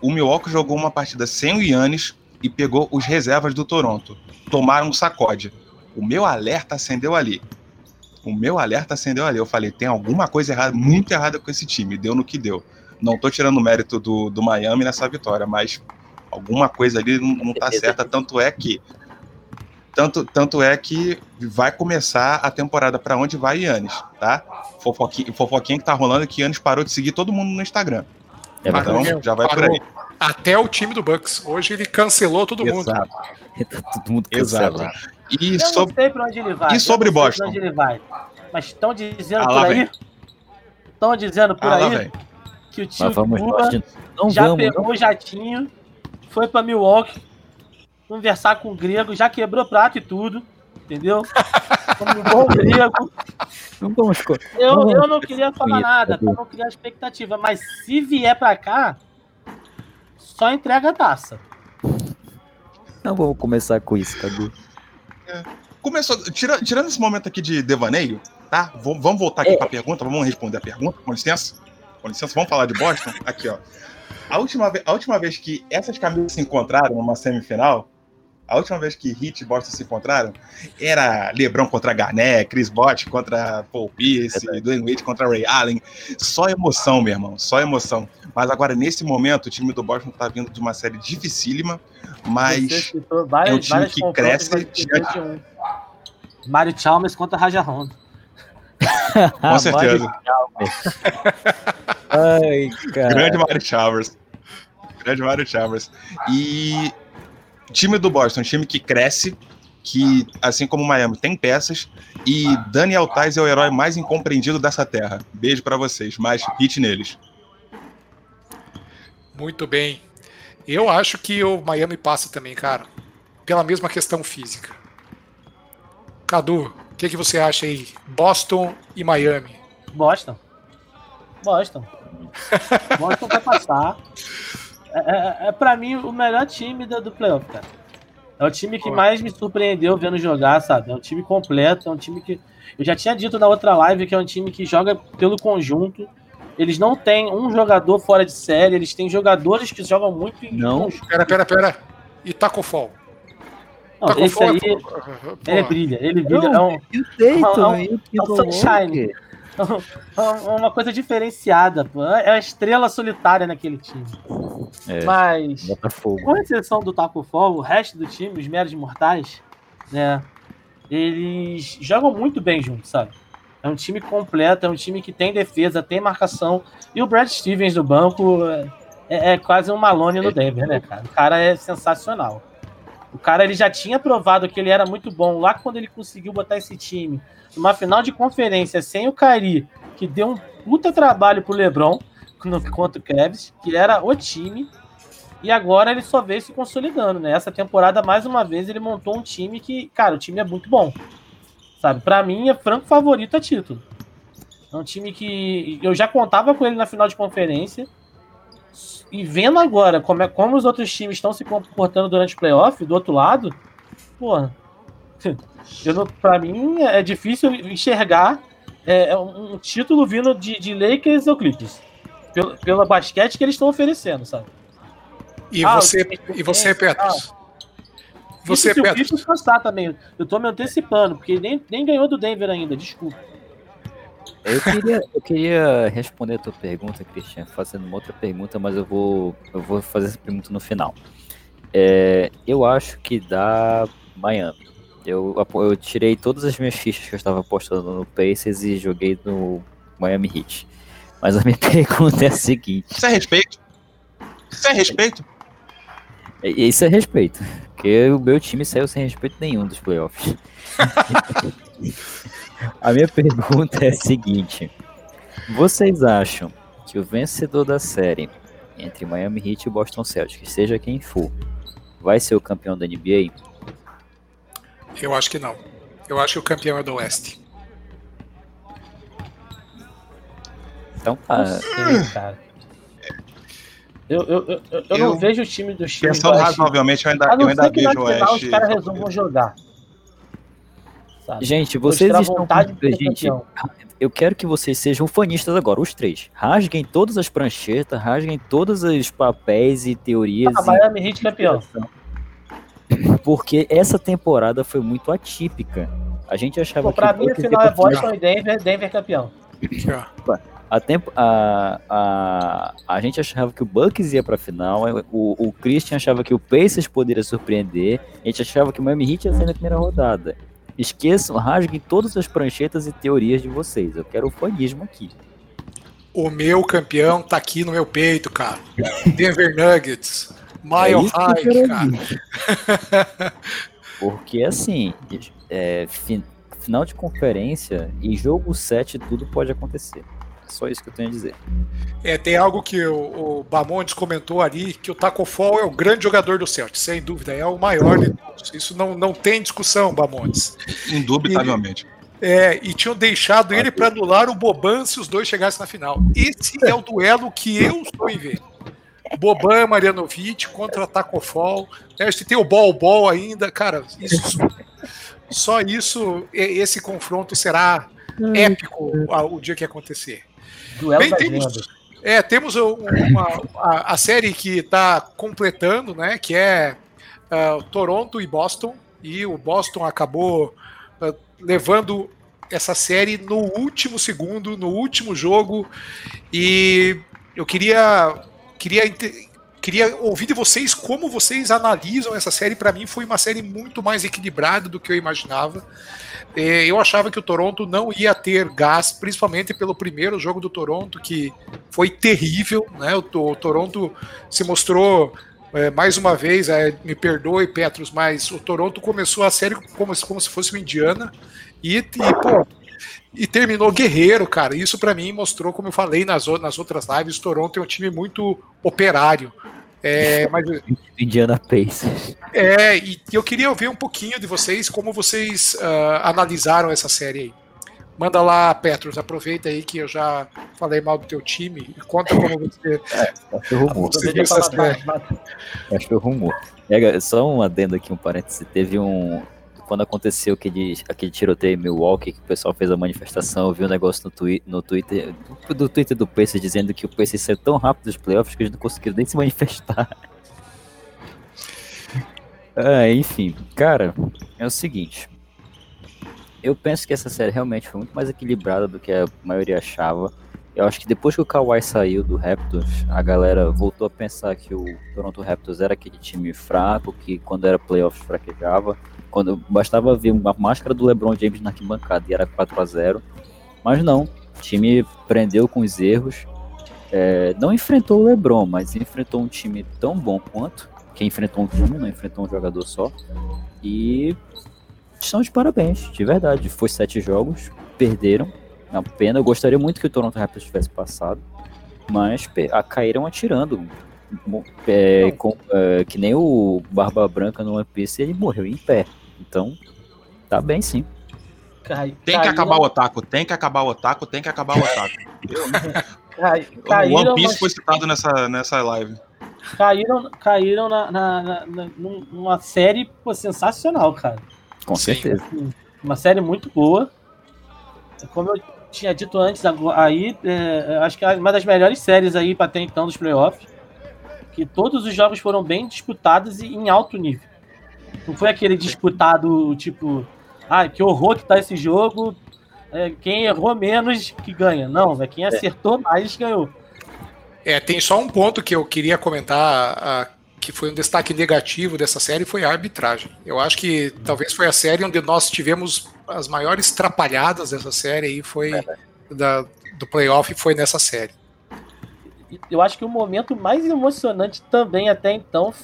o Milwaukee jogou uma partida sem o Yannis e pegou os reservas do Toronto. Tomaram um sacode. O meu alerta acendeu ali. O meu alerta acendeu ali. Eu falei, tem alguma coisa errada, muito errada com esse time. Deu no que deu. Não tô tirando o mérito do, do Miami nessa vitória, mas alguma coisa ali não, não tá certa. Tanto é que tanto, tanto é que vai começar a temporada para onde vai Yannis, tá? Fofoquinha, fofoquinha que tá rolando é que Yannis parou de seguir todo mundo no Instagram. É. Então já vai por Parou. aí. Até o time do Bucks. Hoje ele cancelou todo mundo. Exato. Tá todo mundo Exato. cancelado. E Eu sobre. não sei pra onde ele vai. E sobre Boston? onde ele vai. Mas estão dizendo Ah, por aí. Estão dizendo por Ah, aí que o Mas vamos, Cuba. Não já vamos, pegou não. o jatinho, foi pra Milwaukee, conversar com o grego, já quebrou prato e tudo, entendeu? Como um bom grego. Não vamos. co- Eu, Não, eu não queria falar nada, pra não criar expectativa, mas se vier pra cá, só entrega a taça. Não vamos começar com isso, Cadu. Começou. Tira, tirando esse momento aqui de devaneio, tá? Vamos, vamos voltar aqui É. pra pergunta, vamos responder a pergunta, com licença. Com licença, vamos falar de Boston? Aqui, ó. A última, a última vez que essas camisas se encontraram numa semifinal, a última vez que Heat e Boston se encontraram, era LeBron contra Garnett, Chris Bosh contra Paul Pierce, Dwayne Wade contra Ray Allen. Só emoção, meu irmão, só emoção. Mas agora, nesse momento, o time do Boston tá vindo de uma série dificílima, mas várias, é um time que cresce 2021. Mário Chalmers contra Raja Honda. Com certeza. Ai, cara. Grande Mário Chalmers. Grande Mário Chalmers. E time do Boston, time que cresce, que, assim como o Miami, tem peças. E Daniel Tais é o herói mais incompreendido dessa terra. Beijo para vocês, mais hit neles. Muito bem. Eu acho que o Miami passa também, cara. Pela mesma questão física. Cadu, o que, que você acha aí? Boston e Miami. Boston. Boston. Boston vai passar. É, é, é para mim o melhor time do, do playoff, cara. É o time que mais me surpreendeu vendo jogar, sabe? É um time completo, é um time que. Eu já tinha dito na outra live que é um time que joga pelo conjunto. Eles não têm um jogador fora de série, eles têm jogadores que jogam muito em Não, conjunto. pera, pera, pera. E Tacofol? Não, Taco esse aí, é... ele brilha, ele brilha. Não, é um, deito, é um, é um sunshine. uma coisa diferenciada, pô. É a estrela solitária naquele time. É, Mas, Botafogo. com exceção do Taco Fall, o resto do time, os meros mortais, né? Eles jogam muito bem juntos, sabe? É um time completo, é um time que tem defesa, tem marcação. E o Brad Stevens no banco é, é quase um Malone no Denver, né, cara? O cara é sensacional. O cara ele já tinha provado que ele era muito bom lá quando ele conseguiu botar esse time numa final de conferência sem o Kairi, que deu um puta trabalho pro LeBron no, contra o Cavs, que era o time. E agora ele só veio se consolidando, né? Essa temporada, mais uma vez, ele montou um time que, cara, o time é muito bom. Sabe? Para mim, é franco favorito a título. É um time que eu já contava com ele na final de conferência. E vendo agora como, é, como os outros times estão se comportando durante o playoff, do outro lado, eu pra mim é difícil enxergar é, é um título vindo de, de Lakers ou Clippers. Pelo, pelo basquete que eles estão oferecendo, sabe? E ah, você, e você Petros? Ah, você, Petros? O Clippers passar também. Eu tô me antecipando, porque nem, nem ganhou do Denver ainda, desculpa. Eu queria, eu queria responder a tua pergunta, Cristian, fazendo uma outra pergunta, mas eu vou, eu vou fazer essa pergunta no final. É, eu acho que dá Miami. Eu, eu tirei todas as minhas fichas que eu estava apostando no Pacers e joguei no Miami Heat. Mas a minha pergunta é a seguinte: Isso é respeito? Isso é respeito? É, isso é respeito. Porque o meu time saiu sem respeito nenhum dos playoffs. A minha pergunta é a seguinte: vocês acham que o vencedor da série entre Miami Heat e Boston Celtics, seja quem for, vai ser o campeão da NBA? Eu acho que não. Eu acho que o campeão é do Oeste. Então, ah, cara. Eu, eu, eu, eu, eu não vejo o time do time. Pensando razoavelmente, eu ainda, eu ainda vejo o Oeste. Os caras resolvam jogar. Sabe? Gente, vocês estão com... gente, eu quero que vocês sejam fanistas agora, os três. Rasguem todas as pranchetas, rasguem todos os papéis e teorias. Ah, e... Miami Heat campeão. Porque essa temporada foi muito atípica. A gente achava Pô, pra que. Pra mim, o final é Boston e Denver, Denver campeão. A, tempo, a, a, a gente achava que o Bucks ia pra final, o, o Christian achava que o Pacers poderia surpreender, a gente achava que o Miami Heat ia sair na primeira rodada. Esqueçam, rasguem todas as pranchetas e teorias de vocês. Eu quero o fanismo aqui. O meu campeão tá aqui no meu peito, cara. Denver Nuggets. Mile é High, cara. Porque assim, é, final de conferência e jogo 7 tudo pode acontecer. Só isso que eu tenho a dizer. É, tem algo que o, o Bamontes comentou ali, que o Taco Fall é o grande jogador do Celtic, sem dúvida, é o maior de todos. Isso não, não tem discussão, Bamontes. Indubitavelmente. É, e tinham deixado ele para anular o Boban se os dois chegassem na final. Esse é o duelo que eu estou em ver. Boban, Marianovic contra Taco Fall. É, tem o Ball Ball ainda. Cara, isso, só isso, esse confronto será épico o dia que acontecer. Duelo Bem, temos, é, temos uma, a, a, série que está completando, né? Que é uh, Toronto e Boston. E o Boston acabou uh, levando essa série no último segundo, no último jogo. E eu queria, queria queria ouvir de vocês como vocês analisam essa série. Para mim, foi uma série muito mais equilibrada do que eu imaginava. É, eu achava que o Toronto não ia ter gás, principalmente pelo primeiro jogo do Toronto, que foi terrível. Né? O, Toronto se mostrou é, mais uma vez, é, me perdoe, Petros, mas o Toronto começou a série como, como se fosse o Indiana e, e, pô, e terminou guerreiro, cara. Isso para mim mostrou, como eu falei nas, nas outras lives, o Toronto é um time muito operário. É, mas... Indiana Pacers. É, e eu queria ouvir um pouquinho de vocês, como vocês uh, analisaram essa série aí. Manda lá, Petros, aproveita aí que eu já falei mal do teu time e conta como você. É, acho que rumor. Acho rumor. É, só um adendo aqui, um parêntese. Teve um. Quando aconteceu aquele, aquele tiroteio em Milwaukee, que o pessoal fez a manifestação, eu vi um negócio no, twi no Twitter, do Twitter do Pacers dizendo que o Pacers saiu tão rápido dos playoffs que eles não conseguiram nem se manifestar. Ah, enfim, cara, é o seguinte eu penso que essa série realmente foi muito mais equilibrada do que a maioria achava. Eu acho que depois que o Kawhi saiu do Raptors, a galera voltou a pensar que o Toronto Raptors era aquele time fraco, que quando era playoffs fraquejava. Quando bastava ver uma máscara do LeBron James na arquibancada e era 4 a 0 Mas não, o time prendeu com os erros. É, não enfrentou o LeBron, mas enfrentou um time tão bom quanto. Que enfrentou um time, não enfrentou um jogador só. E estão de parabéns, de verdade. Foi sete jogos, perderam. É uma pena. Eu gostaria muito que o Toronto Raptors tivesse passado, mas a, caíram atirando. É, com, é, que nem o Barba Branca no One Piece, ele morreu em pé. Então, tá bem sim. Cai, tem que acabar o otaku, tem que acabar o otaku, tem que acabar o otaku. Cai, o One Piece mas... foi citado nessa, nessa live. Caíram, caíram na, na, na, na numa série pô, sensacional, cara. Com Sim. certeza. Uma série muito boa. Como eu tinha dito antes, aí é, acho que é uma das melhores séries aí para ter então dos playoffs. Que todos os jogos foram bem disputados e em alto nível. Não foi aquele disputado tipo, ah, que horror que tá esse jogo. É, quem errou menos que ganha. Não, é quem acertou mais ganhou. É, tem só um ponto que eu queria comentar que foi um destaque negativo dessa série foi a arbitragem. Eu acho que talvez foi a série onde nós tivemos as maiores trapalhadas dessa série e foi é. da, do playoff foi nessa série. Eu acho que o momento mais emocionante também até então,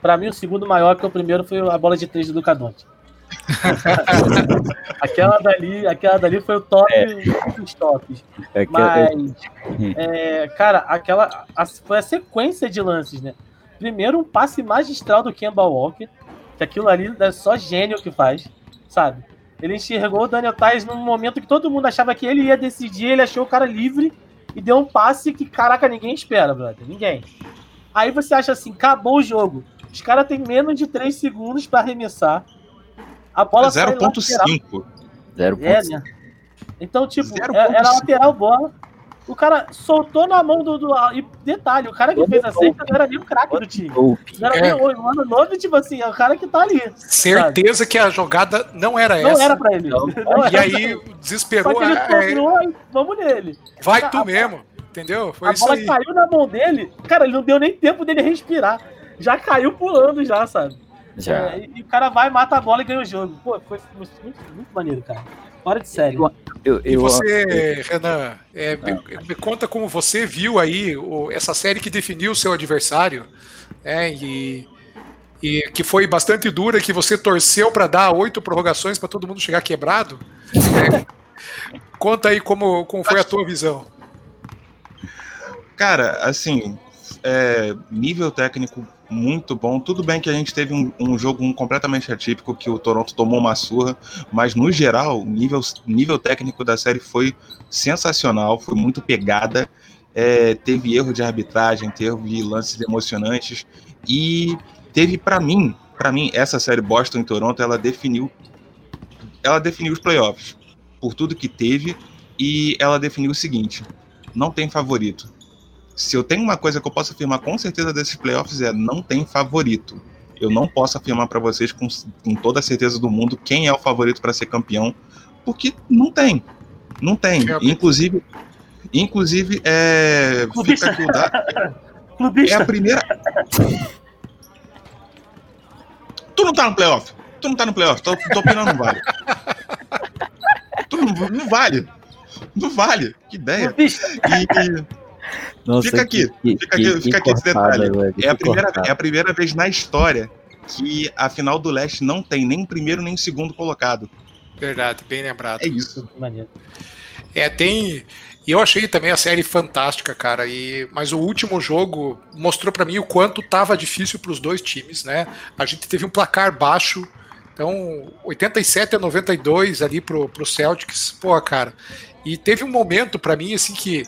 para mim o segundo maior que o primeiro foi a bola de três do Lucadonte. aquela dali, aquela dali foi o top é. dos tops. É Mas, é, cara, aquela a, foi a sequência de lances, né? Primeiro, um passe magistral do Kemba Walker, que aquilo ali é só gênio que faz, sabe? Ele enxergou o Daniel Tais num momento que todo mundo achava que ele ia decidir, ele achou o cara livre e deu um passe que, caraca, ninguém espera, brother. Ninguém. Aí você acha assim, acabou o jogo. Os caras têm menos de 3 segundos para arremessar. A bola 0.5. É, é, né? Então, tipo, é, era lateral bola. O cara soltou na mão do. do e detalhe, o cara que fez a sexta não era nem o craque do time. Não era nem o Mano Novo, tipo assim, é o cara que tá ali. Certeza sabe? que a jogada não era não essa. Não era pra ele. Não, não e aí desesperou. Só que ele sobrou, é... vamos nele. Vai a, tu mesmo, entendeu? Foi a isso bola aí. caiu na mão dele, cara, ele não deu nem tempo dele respirar. Já caiu pulando, já, sabe? Já. É, e o cara vai, mata a bola e ganha o jogo. Pô, foi muito, muito maneiro, cara. Fora de série. Eu, eu, e você, Renan, é, me, me, conta como você viu aí o, essa série que definiu o seu adversário, né, e, e que foi bastante dura, que você torceu para dar oito prorrogações para todo mundo chegar quebrado. É, conta aí como, como foi a tua visão. Cara, assim, é, nível técnico muito bom. Tudo bem que a gente teve um, um, jogo completamente atípico, que o Toronto tomou uma surra, mas no geral, o nível, nível técnico da série foi sensacional, foi muito pegada. É, teve erro de arbitragem, teve lances emocionantes e teve para mim, para mim essa série Boston e Toronto, ela definiu ela definiu os playoffs por tudo que teve e ela definiu o seguinte: não tem favorito se eu tenho uma coisa que eu posso afirmar com certeza desses playoffs é não tem favorito. Eu não posso afirmar para vocês com, com, toda a certeza do mundo quem é o favorito para ser campeão, porque não tem. Não tem. Inclusive, inclusive é, fica o dado. Clubista. É a primeira. tu não tá no playoff. Tu não tá no playoff. Tô, tô opinando, não vale. tu não, não vale. Não vale. Que ideia. E, Nossa, fica aqui, que, fica aqui, que, fica aqui esse detalhe. é, a primeira, é a primeira vez na história que a final do leste não tem nem primeiro nem segundo colocado. Verdade, bem lembrado. É isso. É, tem. E eu achei também a série fantástica, cara. E mas o último jogo mostrou para mim o quanto tava difícil para os dois times, né? A gente teve um placar baixo, então 87 a 92 ali pro, pro Celtics. Pô, cara. E teve um momento para mim assim que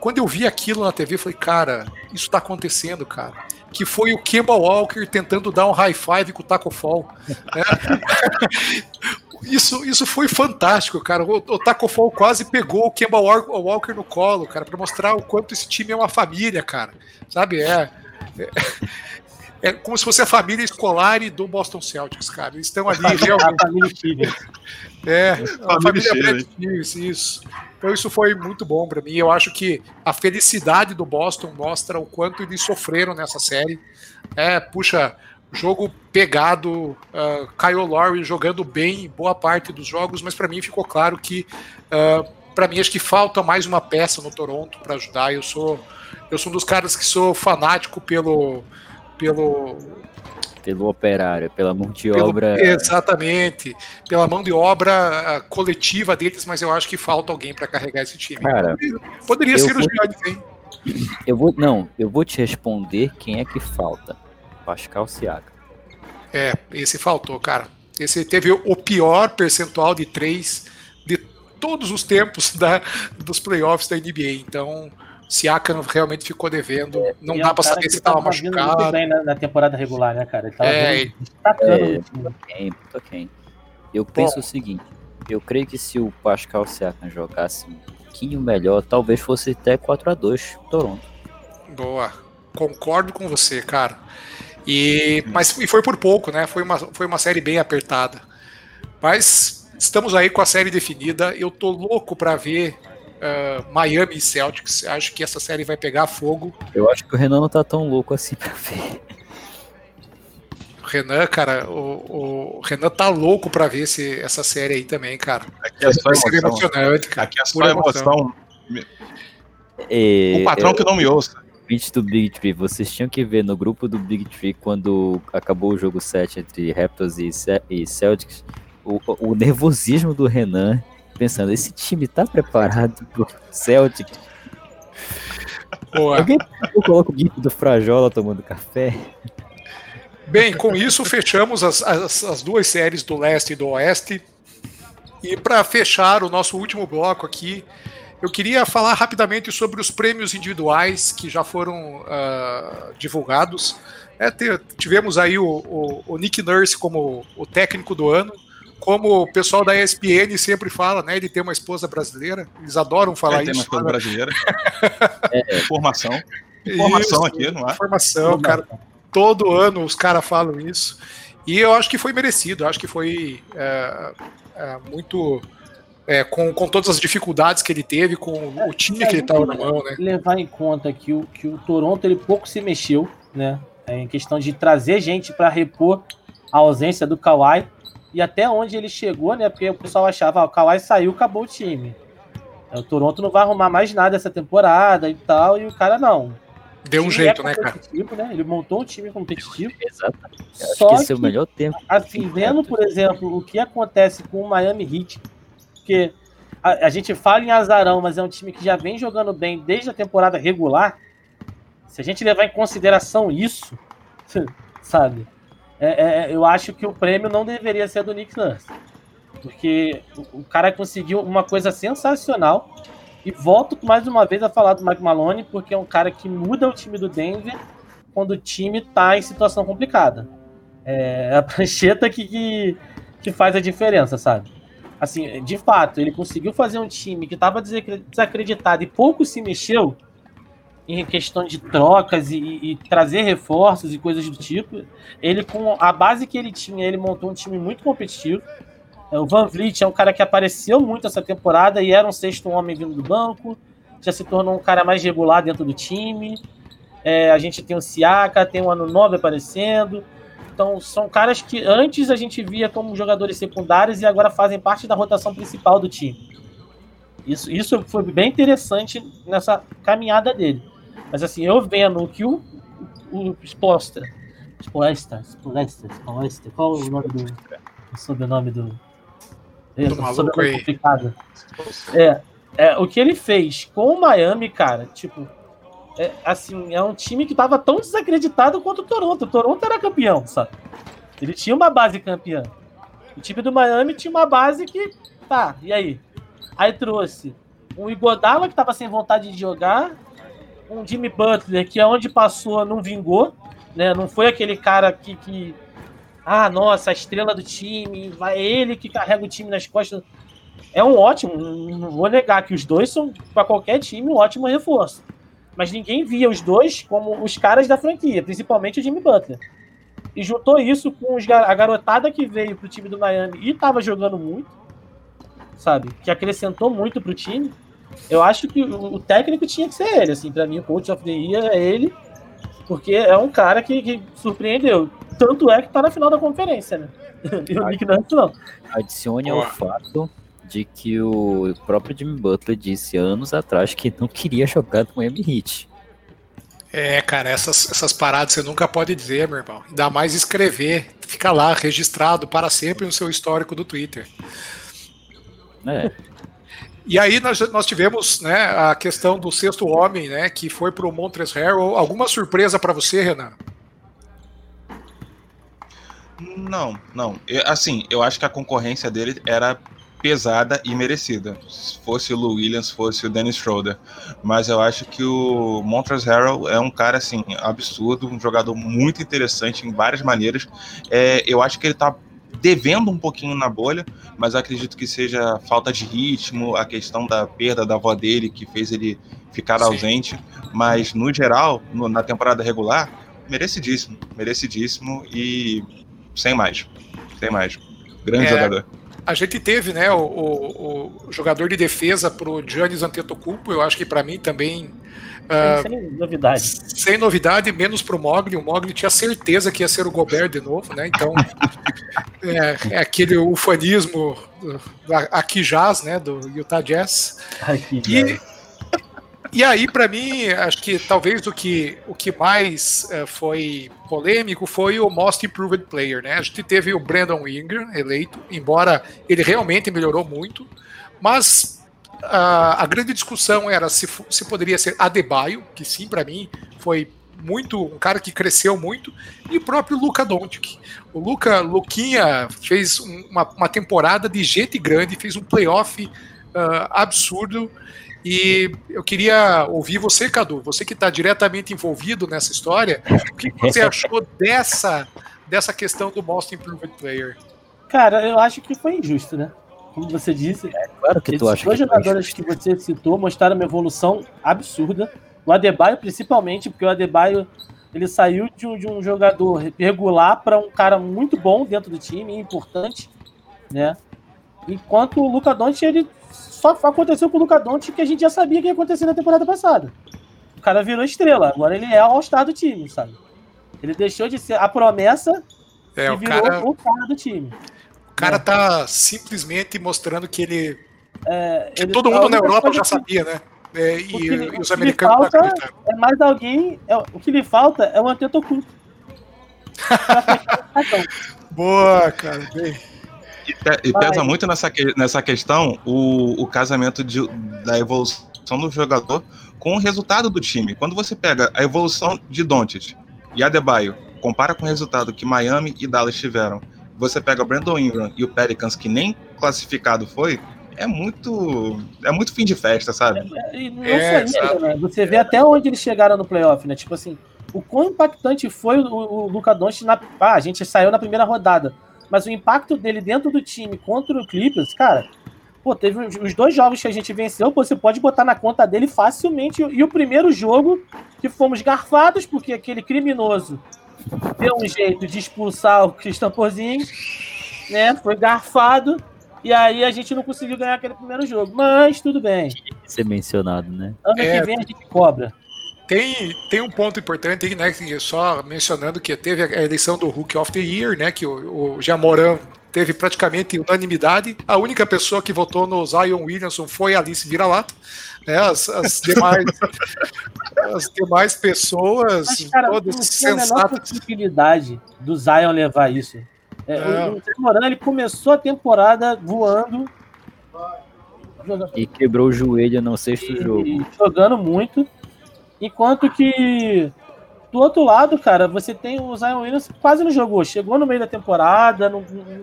quando eu vi aquilo na TV, eu falei, cara, isso tá acontecendo, cara que foi o Kemba Walker tentando dar um high five com o Taco Fall. Né? isso, isso foi fantástico, cara. O, o Taco Fall quase pegou o Kemba Walker no colo, cara, para mostrar o quanto esse time é uma família, cara. Sabe? É, é, é como se fosse a família escolar do Boston Celtics, cara. Eles estão ali realmente. É, a família Brad isso. Então isso foi muito bom para mim. Eu acho que a felicidade do Boston mostra o quanto eles sofreram nessa série. É, puxa, jogo pegado, uh, Kyle Lowry jogando bem boa parte dos jogos, mas para mim ficou claro que uh, para mim acho que falta mais uma peça no Toronto para ajudar. Eu sou eu sou um dos caras que sou fanático pelo pelo pelo operário, pela mão de pelo, obra. Exatamente, pela mão de obra ah, coletiva deles, mas eu acho que falta alguém para carregar esse time. Cara, poderia ser vou, o Giannis, hein? Eu vou, não, eu vou te responder quem é que falta. Pascal Siaka. É, esse faltou, cara. Esse teve o pior percentual de três de todos os tempos da, dos playoffs da NBA. Então, Siakam realmente ficou devendo. É, não dá é um para saber se estava machucado. Muito bem na, na, temporada regular, né, cara? Ele tava é, destacando. É, tô quem. Eu penso Bom, o seguinte: eu creio que se o Pascal Siakam jogasse um pouquinho melhor, talvez fosse até 4 a 2 Toronto. Boa. Concordo com você, cara. E, mas e foi por pouco, né? Foi uma, foi uma série bem apertada. Mas estamos aí com a série definida. Eu tô louco para ver uh, Miami e Celtics. Acho que essa série vai pegar fogo. Eu acho que o Renan não tá tão louco assim pra ver. O Renan, cara, o, o Renan tá louco pra ver esse, essa série aí também, cara. Aqui é só emoção. emocionante, cara. Aqui é só emoção. E... O patrão que não me ouça. Beat do Big Tree, vocês tinham que ver no grupo do Big Tree quando acabou o jogo 7 entre Raptors e, Celtics, o, o nervosismo do Renan pensando, esse time tá preparado pro Celtic? Boa. Alguém coloca o GIF do Frajola tomando café? Bem, com isso fechamos as, as, as duas séries do leste e do oeste. E para fechar o nosso último bloco aqui, eu queria falar rapidamente sobre os prêmios individuais que já foram uh, divulgados. É, tivemos aí o, o, o, Nick Nurse como o técnico do ano, como o pessoal da ESPN sempre fala, né? Ele tem uma esposa brasileira. Eles adoram falar ele isso. Tem uma esposa né? brasileira. é, formação. Informação aqui, não é? Informação, cara. Todo ano os caras falam isso. E eu acho que foi merecido. Eu acho que foi é, é, muito. É, com, com todas as dificuldades que ele teve, com o time que ele estava na mão, né? Levar em conta que o, que o Toronto ele pouco se mexeu, né? Em questão de trazer gente para repor a ausência do Kawhi e até onde ele chegou, né? Porque o pessoal achava, ah, o Kawhi saiu, acabou o time. O Toronto não vai arrumar mais nada essa temporada e tal, e o cara não. Deu um jeito, é né, cara? Né? Ele montou um time competitivo. Exatamente. Só que esse é o melhor tempo. Assim, vendo, por exemplo, o que acontece com o Miami Heat, porque a, a, gente fala em azarão, mas é um time que já vem jogando bem desde a temporada regular. Se a gente levar em consideração isso, sabe? É, é, é, eu acho que o prêmio não deveria ser do Nick Nurse. Porque o, cara conseguiu uma coisa sensacional. E volto mais uma vez a falar do Mike Malone, porque é um cara que muda o time do Denver quando o time está em situação complicada. É a prancheta que, que, que, faz a diferença, sabe? Assim, de fato, ele conseguiu fazer um time que estava desacreditado e pouco se mexeu em questão de trocas e, e, trazer reforços e coisas do tipo. Ele, com a base que ele tinha, ele montou um time muito competitivo. É, o Van Vliet é um cara que apareceu muito essa temporada e era um sexto homem vindo do banco. Já se tornou um cara mais regular dentro do time. É, a gente tem o Siaka, tem o Ano 9 aparecendo. Então, são caras que antes a gente via como jogadores secundários e agora fazem parte da rotação principal do time. Isso, isso foi bem interessante nessa caminhada dele. Mas assim, eu vendo o que o, o Sposter, Spoester, Spoester, Spoester, qual o nome do o sobrenome do. É, do maluco aí. complicado. É, é, o que ele fez com o Miami, cara, tipo, é, assim, é um time que tava tão desacreditado quanto o Toronto. O Toronto era campeão, sabe? Ele tinha uma base campeã. O time do Miami tinha uma base que. Tá, e aí? Aí trouxe um Igodala que tava sem vontade de jogar, um Jimmy Butler que aonde passou não vingou, né? Não foi aquele cara que, que ah, nossa, a estrela do time, vai ele que carrega o time nas costas. É um ótimo, não vou negar que os dois são para qualquer time um ótimo reforço mas ninguém via os dois como os caras da franquia, principalmente o Jimmy Butler. E juntou isso com os, a garotada que veio pro time do Miami e tava jogando muito, sabe? Que acrescentou muito pro time. Eu acho que o, o técnico tinha que ser ele, assim, para mim o coach of the year é ele, porque é um cara que, que surpreendeu. Tanto é que tá na final da conferência, né? E o Nick Nurse não. Adicione ao fato de que o próprio Jimmy Butler disse anos atrás que não queria jogar no Miami Heat. É, cara, essas, essas paradas você nunca pode dizer, meu irmão. Ainda mais escrever. Fica lá, registrado para sempre no seu histórico do Twitter. É. E aí nós, nós tivemos né, a questão do sexto homem, né, que foi para o Montres Harrell. Alguma surpresa para você, Renan? Não, não. Eu, assim, eu acho que a concorrência dele era pesada e merecida. Se fosse o Lou Williams, fosse o Dennis Schroeder. Mas eu acho que o Montrezl Harrell é um cara, assim, absurdo, um jogador muito interessante em várias maneiras. É, eu acho que ele tá devendo um pouquinho na bolha, mas acredito que seja falta de ritmo, a questão da perda da avó dele, que fez ele ficar Sim. ausente. Mas, no geral, no, na temporada regular, merecidíssimo, merecidíssimo e sem mais. Sem mais. Grande é, jogador. A gente teve, né, o, o, o jogador de defesa para o Giannis Antetokounmpo, eu acho que para mim também uh, sem novidade. Sem novidade, menos para o Mogli. O Mogli tinha certeza que ia ser o Gobert de novo, né? Então é, é, aquele ufanismo aqui jazz, né, do Utah Jazz. Aqui, e, e aí, para mim, acho que talvez o que, o que mais uh, foi polêmico foi o Most Improved Player, né? A gente teve o Brandon Ingram eleito, embora ele realmente melhorou muito, mas uh, a grande discussão era se, se poderia ser Adebayo, que sim, para mim, foi muito um cara que cresceu muito, e o próprio Luca Doncic. O Luca Luquinha fez uma, uma temporada de gente grande, fez um playoff uh, absurdo e eu queria ouvir você, Cadu, você que está diretamente envolvido nessa história, o que você achou dessa, dessa questão do Most Improved Player? Cara, eu acho que foi injusto, né? Como você disse, é, claro que tu acha dois jogadores que você citou mostraram uma evolução absurda. O Adebayo, principalmente, porque o Adebayo ele saiu de um, de um jogador regular para um cara muito bom dentro do time, importante, né? Enquanto o Luca Doncic ele só aconteceu com o Luca Doncic que a gente já sabia que ia acontecer na temporada passada. O cara virou estrela, agora ele é o all-star do time, sabe? Ele deixou de ser a promessa é, e virou cara... o cara do time. O cara é. tá simplesmente mostrando que ele. É, que ele todo mundo na Europa já sabia, né? É, e, que, e, os americanos falta É mais alguém. É, o que lhe falta é o Antetokounmpo. Boa, cara. Bem. E, pesa muito nessa, nessa questão o, o casamento de, da evolução do jogador com o resultado do time. Quando você pega a evolução de Doncic e Adebayo, compara com o resultado que Miami e Dallas tiveram, você pega o Brandon Ingram e o Pelicans, que nem classificado foi, é muito é muito fim de festa, sabe? É, não é, né? Você vê até onde eles chegaram no playoff, né? Tipo assim, o quão impactante foi o, o, o Luca Doncic na... Ah, a gente saiu na primeira rodada mas o impacto dele dentro do time contra o Clippers, cara, pô, teve os dois jogos que a gente venceu, pô, você pode botar na conta dele facilmente. E o primeiro jogo, que fomos garfados, porque aquele criminoso deu um jeito de expulsar o Christian Porzingis, né? Foi garfado. E aí a gente não conseguiu ganhar aquele primeiro jogo. Mas tudo bem. Ser mencionado, né? Ano é, que vem a gente cobra. tem, tem um ponto importante, né? Só mencionando que teve a eleição do Hulk of the Year, né? Que o, o Jamoran teve praticamente unanimidade. A única pessoa que votou no Zion Williamson foi Alice Vira-Lata. Né? As, as, demais, as demais pessoas, Mas, cara, todas não sensatas. a menor possibilidade do Zion levar isso. É, é. O Jamoran ele começou a temporada voando. E quebrou o joelho no sexto e, jogo. Jogando muito. Enquanto que do outro lado, cara, você tem o Zion Williams que quase não jogou. Chegou no meio da temporada, não, não,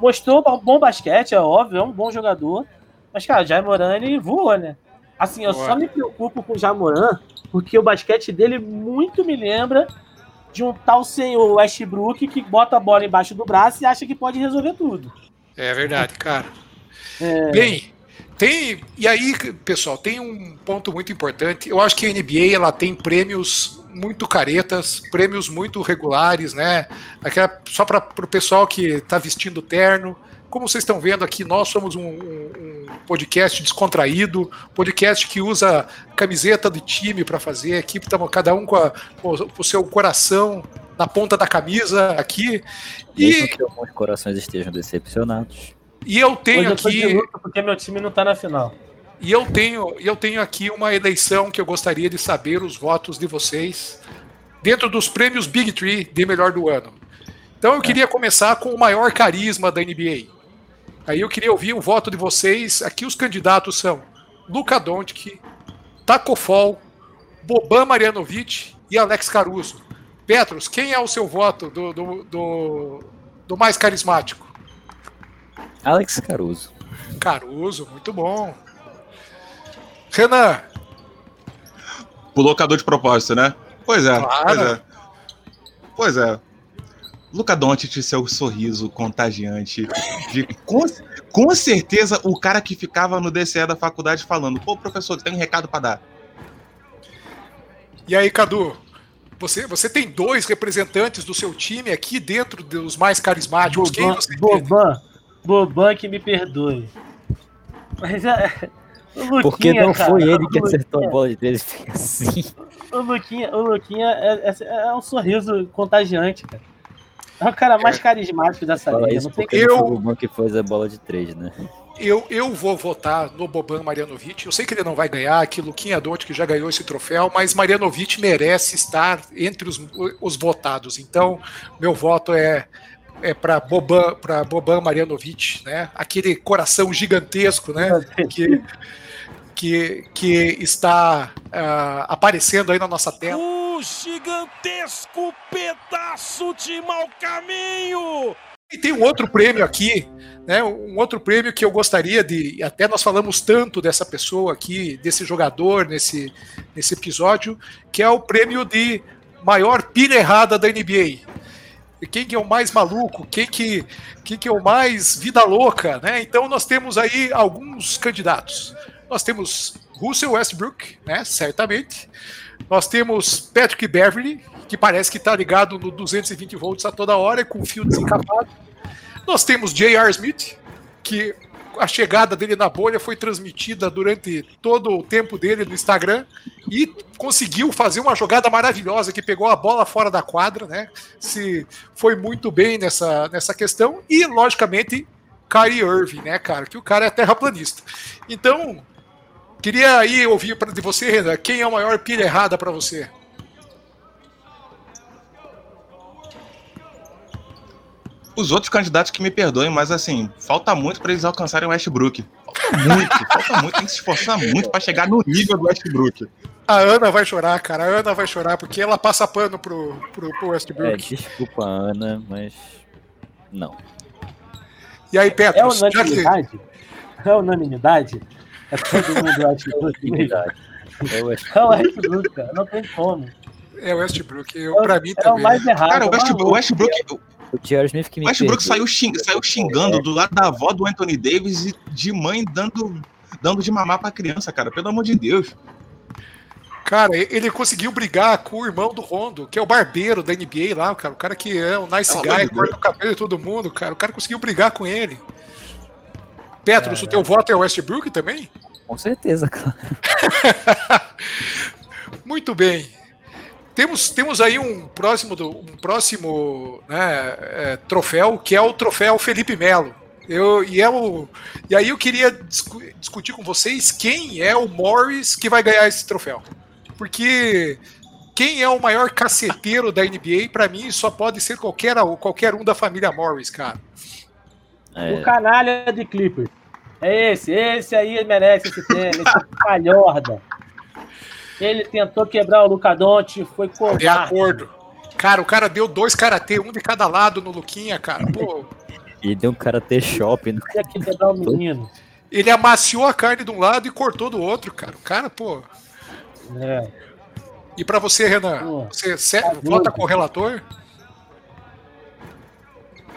mostrou bom basquete, é óbvio, é um bom jogador. Mas, cara, o Jaimoran, ele voou, né? Assim, eu só me preocupo com o Jamoran porque o basquete dele muito me lembra de um tal senhor Westbrook que bota a bola embaixo do braço e acha que pode resolver tudo. É verdade, cara. É... Bem, tem, e aí, pessoal, tem um ponto muito importante. Eu acho que a NBA ela tem prêmios muito caretas, prêmios muito regulares, né? Aquela, só para o pessoal que está vestindo terno. Como vocês estão vendo aqui, nós somos um, um, podcast descontraído, podcast que usa camiseta de time para fazer. Aqui estamos cada um com, a, com, o seu coração na ponta da camisa aqui. Mesmo e que alguns corações estejam decepcionados. E eu tenho Hoje aqui. Eu porque meu time não está na final. E eu tenho, eu tenho aqui uma eleição que eu gostaria de saber os votos de vocês dentro dos prêmios Big Tree de melhor do ano. Então eu queria começar com o maior carisma da NBA. Aí eu queria ouvir o voto de vocês. Aqui os candidatos são Luca Doncic, Taco Fall, Boban Marjanovic e Alex Caruso. Petros, quem é o seu voto do, do, do, do mais carismático? Alex Caruso. Caruso, muito bom. Renan. Pulou cador de propósito, né? Pois é, claro. pois é. Pois é. Luca Doncic, seu sorriso contagiante. De, com, com certeza, o cara que ficava no DCE da faculdade falando: pô, professor, tem um recado para dar. E aí, Cadu? Você, você tem dois representantes do seu time aqui dentro dos mais carismáticos. Boban, Quem você Boban, Boban que me perdoe. Mas é, Luquinha, Porque não cara, foi ele que acertou a bola de três, fica assim. O Luquinha, o Luquinha é, é, é, um sorriso contagiante, cara. É o cara mais carismático dessa Fala liga. Isso não tem que... eu... o Boban que fez a bola de três, né? Eu, eu vou votar no Boban Marianovic. Eu sei que ele não vai ganhar, que Luquinha Donte que já ganhou esse troféu, mas Marianovic merece estar entre os, os votados. Então, meu voto é é, para Boban, para Boban Marianovic, né? Aquele coração gigantesco, né? Que, que, que está uh, aparecendo aí na nossa tela. O gigantesco pedaço de mau caminho! E tem um outro prêmio aqui, né? Um outro prêmio que eu gostaria de. Até nós falamos tanto dessa pessoa aqui, desse jogador nesse, nesse episódio, que é o prêmio de maior pilha errada da NBA. Quem que é o mais maluco? Quem que, quem que é o mais vida louca, né? Então nós temos aí alguns candidatos. Nós temos Russell Westbrook, né? Certamente. Nós temos Patrick Beverly, que parece que está ligado no 220 volts a toda hora, com fio desencapado. Nós temos J.R. Smith, que a chegada dele na bolha foi transmitida durante todo o tempo dele no Instagram e conseguiu fazer uma jogada maravilhosa que pegou a bola fora da quadra, né? Se foi muito bem nessa, nessa questão e logicamente Kyrie Irving, né, cara? Que o cara é terraplanista. Então, Queria aí ouvir de você, Renan, quem é o maior pilha errada para você? Os outros candidatos que me perdoem, mas assim, falta muito para eles alcançarem o Westbrook. Falta muito, falta muito, tem que se esforçar muito para chegar no nível do Westbrook. A Ana vai chorar, cara. A Ana vai chorar porque ela passa pano pro, pro, pro Westbrook. É, desculpa, Ana, mas não. E aí, Petro? É unanimidade? Que... É unanimidade? É todo mundo Westbrook. É o Westbrook, cara. Não tem como. É o Westbrook. Eu, pra mim é também. o mais errado. Cara, o Westbrook. O Westbrook, o J.R. Smith que me Westbrook saiu, xing, saiu xingando do lado da avó do Anthony Davis e de mãe dando, dando de mamar pra criança, cara. Pelo amor de Deus. Cara, ele conseguiu brigar com o irmão do Rondo, que é o barbeiro da NBA lá, cara. O cara que é um nice guy, corta o cabelo de todo mundo, cara. O cara conseguiu brigar com ele. Petros, é, o teu voto é Westbrook também? Com certeza, cara. Muito bem. Temos, temos aí um próximo, um próximo né, é, troféu, que é o troféu Felipe Melo. Eu, e, é o, e aí eu queria discu discutir com vocês quem é o Morris que vai ganhar esse troféu. Porque quem é o maior caceteiro da NBA, para mim, só pode ser qualquer, qualquer um da família Morris, cara. É. O canalha de Clippers. É esse, esse aí merece esse prêmio, esse calhorda. Ele tentou quebrar o Luca Doncic, foi covarde. De acordo. Cara, o cara deu dois karatê, um de cada lado no Luquinha, cara. Pô. E deu um karatê shopping. No... quebrar o menino. Ele amaciou a carne de um lado e cortou do outro, cara. O cara, pô. É. E para você, Renan, pô, você tá vota com o relator?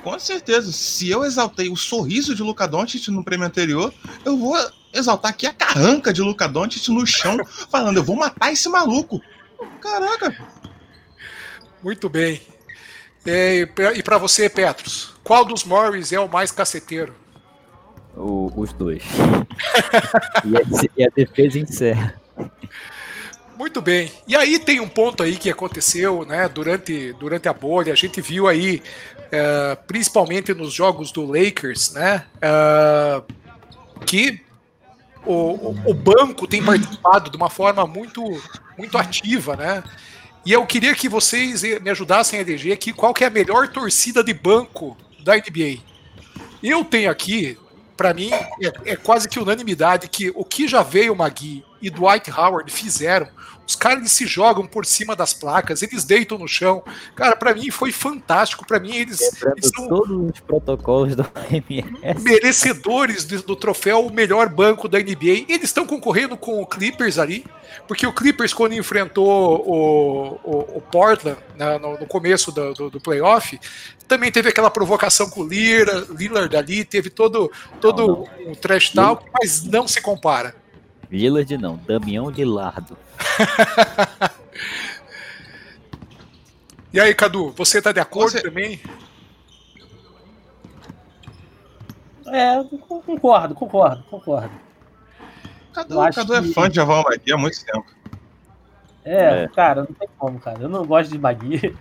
Com certeza. Se eu exaltei o sorriso de Luca Doncic no prêmio anterior, eu vou exaltar aqui a carranca de Luca Doncic no chão, falando, eu vou matar esse maluco. Caraca. Muito bem. É, e para você, Petros, qual dos Morris é o mais caceteiro? O, os dois. e, a, e a defesa encerra. Muito bem. E aí tem um ponto aí que aconteceu, né, durante, durante a bolha. A gente viu aí, uh, principalmente nos jogos do Lakers, né, uh, que o, o, banco tem participado de uma forma muito, muito ativa, né? E eu queria que vocês me ajudassem a eleger aqui qual que é a melhor torcida de banco da NBA. Eu tenho aqui, para mim, é, é, quase que unanimidade que o que já veio Magui e Dwight Howard fizeram os caras eles se jogam por cima das placas, eles deitam no chão. Cara, para mim foi fantástico. Para mim eles, eles, são todos os protocolos do MS. Merecedores do, do troféu melhor banco da NBA. Eles estão concorrendo com o Clippers ali, porque o Clippers quando enfrentou o, o, o Portland né, no, no, começo do, do, do, playoff, também teve aquela provocação com o Lillard, Lillard ali, teve todo todo um trash talk, mas não se compara. Lillard não, Damião Lillardo. e aí, Cadu, você tá de acordo você... também? É, concordo, concordo, concordo. Cadu, Cadu é fã de Aval Magui há muito tempo. É, é, cara, não tem como, cara. Eu não gosto de Magui.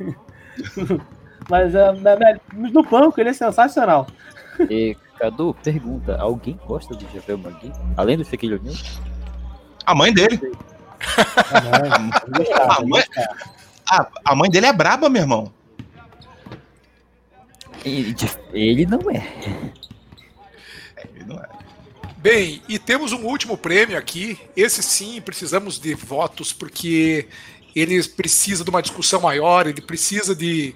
Mas é, no banco ele é sensacional. E, Cadu, pergunta: alguém gosta do Javel Magui? Além do Shaquille O'Neal? A mãe dele. a, mãe, a, a mãe dele é braba, meu irmão. Ele, ele não é. Ele não é. Bem, e temos um último prêmio aqui. Esse sim, precisamos de votos, porque ele precisa de uma discussão maior, ele precisa de,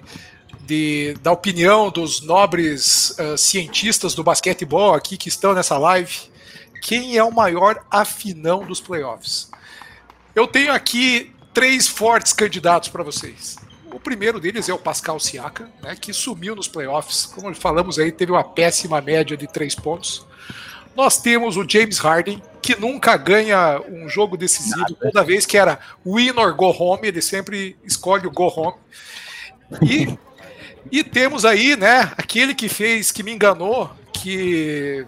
de da opinião dos nobres uh, cientistas do basquetebol aqui que estão nessa live. Quem é o maior afinão dos playoffs? Eu tenho aqui três fortes candidatos para vocês. O primeiro deles é o Pascal Siaka, né, que sumiu nos playoffs. Como falamos aí, teve uma péssima média de três pontos. Nós temos o James Harden, que nunca ganha um jogo decisivo, toda vez que era win or go home, ele sempre escolhe o go home. E, e temos aí, né, aquele que fez, que me enganou, que,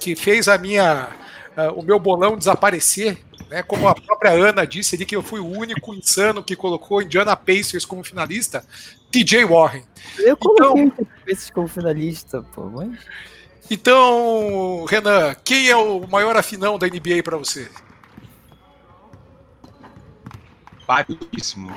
que fez a minha, uh, o meu bolão desaparecer, né? Como a própria Ana disse ali, que eu fui o único insano que colocou Indiana Pacers como finalista, TJ Warren. Eu coloquei então, Pacers como finalista, pô, mas... Então, Renan, quem é o maior afinão da NBA para você? Paríssimo,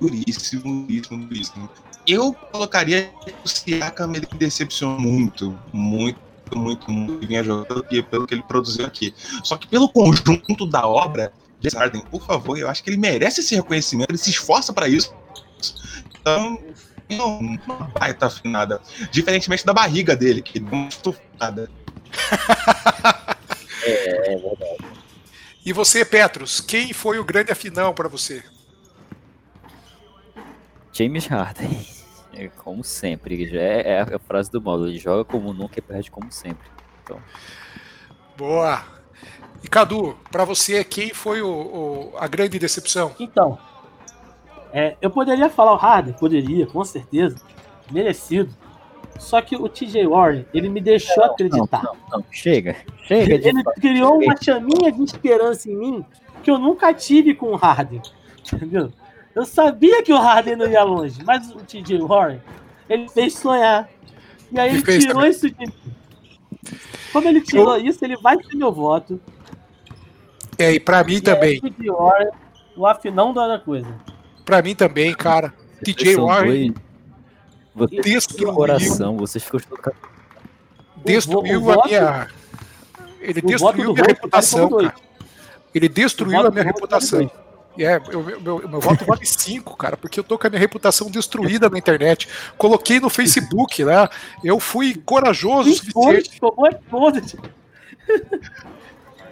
duríssimo, duríssimo, duríssimo. Eu colocaria o Siakam, ele decepcionou muito, muito muito, muito vinha jogando pelo que ele produziu aqui. Só que pelo conjunto da obra, James Harden, por favor, eu acho que ele merece esse reconhecimento, ele se esforça para isso. Então, não, não vai estar afinada. Diferentemente da barriga dele, que deu uma estufada. é, é verdade. E você, Petros, quem foi o grande afinão para você? James Harden. É, como sempre, já é, é, a frase do modo, ele joga como nunca e perde como sempre. Então. Boa! E Cadu, para você, quem foi o, o, a grande decepção? Então, é, eu poderia falar o Harden, poderia, com certeza, merecido. Só que o TJ Warren, ele me deixou não, acreditar. Não, não, chega, chega. Ele criou uma chaminha de esperança em mim que eu nunca tive com o Harden. Entendeu? Eu sabia que o Harden não ia longe, mas o TJ Warren, ele fez sonhar. E aí ele, ele tirou também. isso de mim. Como ele tirou eu... isso, ele vai ter meu voto. É, e pra mim e também. TJ Warren, o afinão da coisa. Pra mim também, cara. TJ Warren. Destruiu. coração, vocês ficou Destruiu o, o a minha. Ele destruiu a minha reputação, cara. Ele destruiu a minha reputação. É, eu, meu, meu voto vale 5, cara, porque eu tô com a minha reputação destruída na internet. Coloquei no Facebook, né? Eu fui corajoso o suficiente.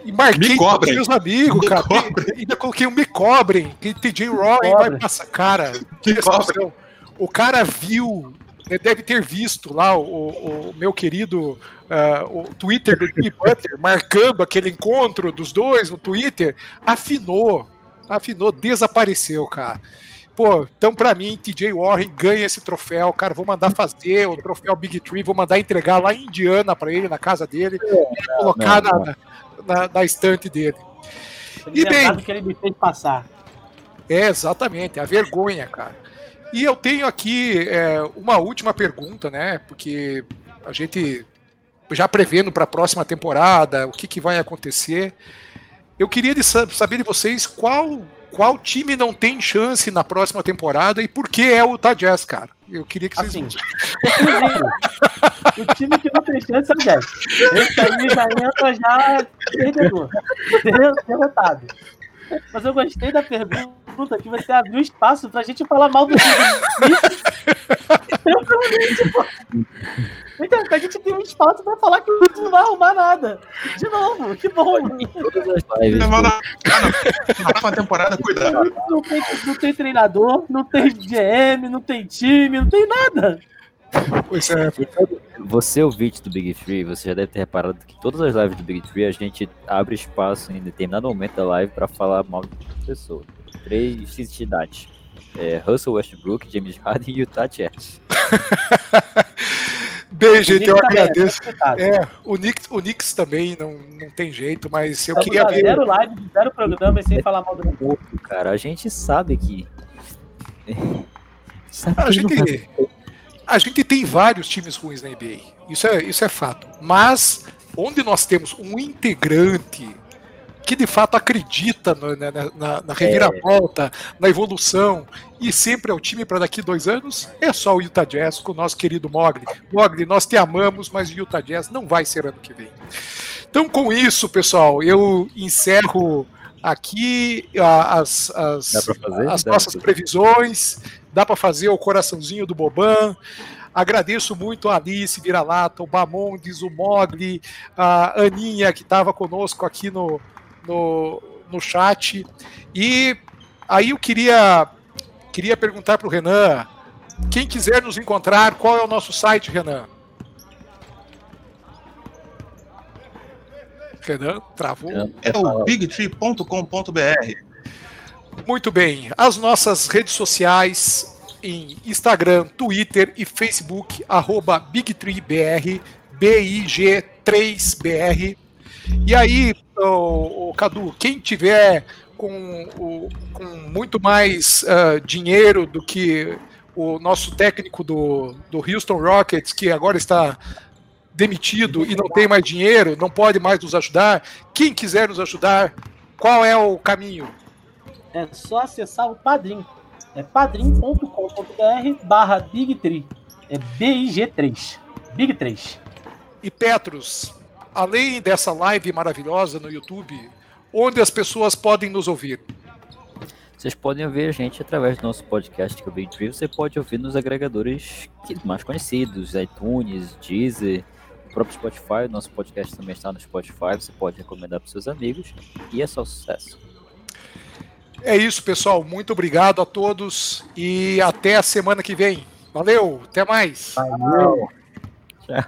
E marquei com meus amigos, me cara. E, ainda coloquei um Me Cobrem, que TJ Roy vai passar. Cara, que o cara viu, né, deve ter visto lá o, o meu querido uh, o Twitter do Jimmy Butler, marcando aquele encontro dos dois no Twitter, afinou afinou, desapareceu, cara. Pô, então para mim, TJ Warren ganha esse troféu, cara. Vou mandar fazer o troféu Big Tree, vou mandar entregar lá em Indiana para ele, na casa dele, e colocar não, não. Na, na, na, estante dele. e bem, que ele me fez passar. É, exatamente, a vergonha, cara. E eu tenho aqui é, uma última pergunta, né? Porque a gente já prevendo para a próxima temporada o que, que vai acontecer. Eu queria de saber de vocês qual qual time não tem chance na próxima temporada e por que é o Utah Jazz, cara. Eu queria que vocês. Assim, o time que não tem chance é o Jazz. Esse aí já entra já perdedor. Derrotado. Mas eu gostei da pergunta que você abriu espaço pra gente falar mal do time. Então, a gente tem um espaço pra falar que o Hughes não vai arrumar nada. De novo, que bom. Todas as lives. Não, não, não, temporada, cuidado. Não tem, não tem treinador, não tem GM, não tem time, não tem nada. Pois é. Você, ouvinte do Big Tree, você já deve ter reparado que todas as lives do Big Tree a gente abre espaço em determinado momento da live para falar mal de pessoa. Três entidades. É, Russell Westbrook, James Harden e Utah Jazz. Bem, gente, eu agradeço. É, o Knicks, o Knicks também não, não tem jeito, mas eu queria ver. Zero live, zero programa sem falar mal do outro, cara. A gente sabe que. sabe a, que gente, a gente tem vários times ruins na NBA. Isso é, isso é fato. Mas onde nós temos um integrante que de fato acredita no, na, na, na, reviravolta, é. na evolução, e sempre é o time para daqui dois anos, é só o Utah Jazz com o nosso querido Mogli. Mogli, nós te amamos, mas o Utah Jazz não vai ser ano que vem. Então, com isso, pessoal, eu encerro aqui as, as, as nossas previsões. Dá para fazer o coraçãozinho do Boban. Agradeço muito a Alice Vira-Lata, o Bamondes, o Mogli, a Aninha, que estava conosco aqui no, no, no chat. E aí eu queria, queria perguntar para o Renan, quem quiser nos encontrar, qual é o nosso site, Renan? Renan, travou. É o bigtree.com.br. Muito bem. As nossas redes sociais em Instagram, Twitter e Facebook, arroba BigTreeBR, BIG3BR. E aí, o, o Cadu, quem tiver com, o, com muito mais uh, dinheiro do que o nosso técnico do, do Houston Rockets, que agora está demitido e não tem mais dinheiro, não pode mais nos ajudar. Quem quiser nos ajudar, qual é o caminho? É só acessar o Padrim. É padrim.com.br barra Big3. É BIG3. Big 3. E Petros, além dessa live maravilhosa no YouTube, onde as pessoas podem nos ouvir? Vocês podem ouvir a gente através do nosso podcast, que é o Big Tree. Você pode ouvir nos agregadores mais conhecidos, iTunes, Deezer, o próprio Spotify. O nosso podcast também está no Spotify. Você pode recomendar para seus amigos. E é só sucesso. É isso, pessoal. Muito obrigado a todos e até a semana que vem. Valeu, até mais. Valeu. Tchau.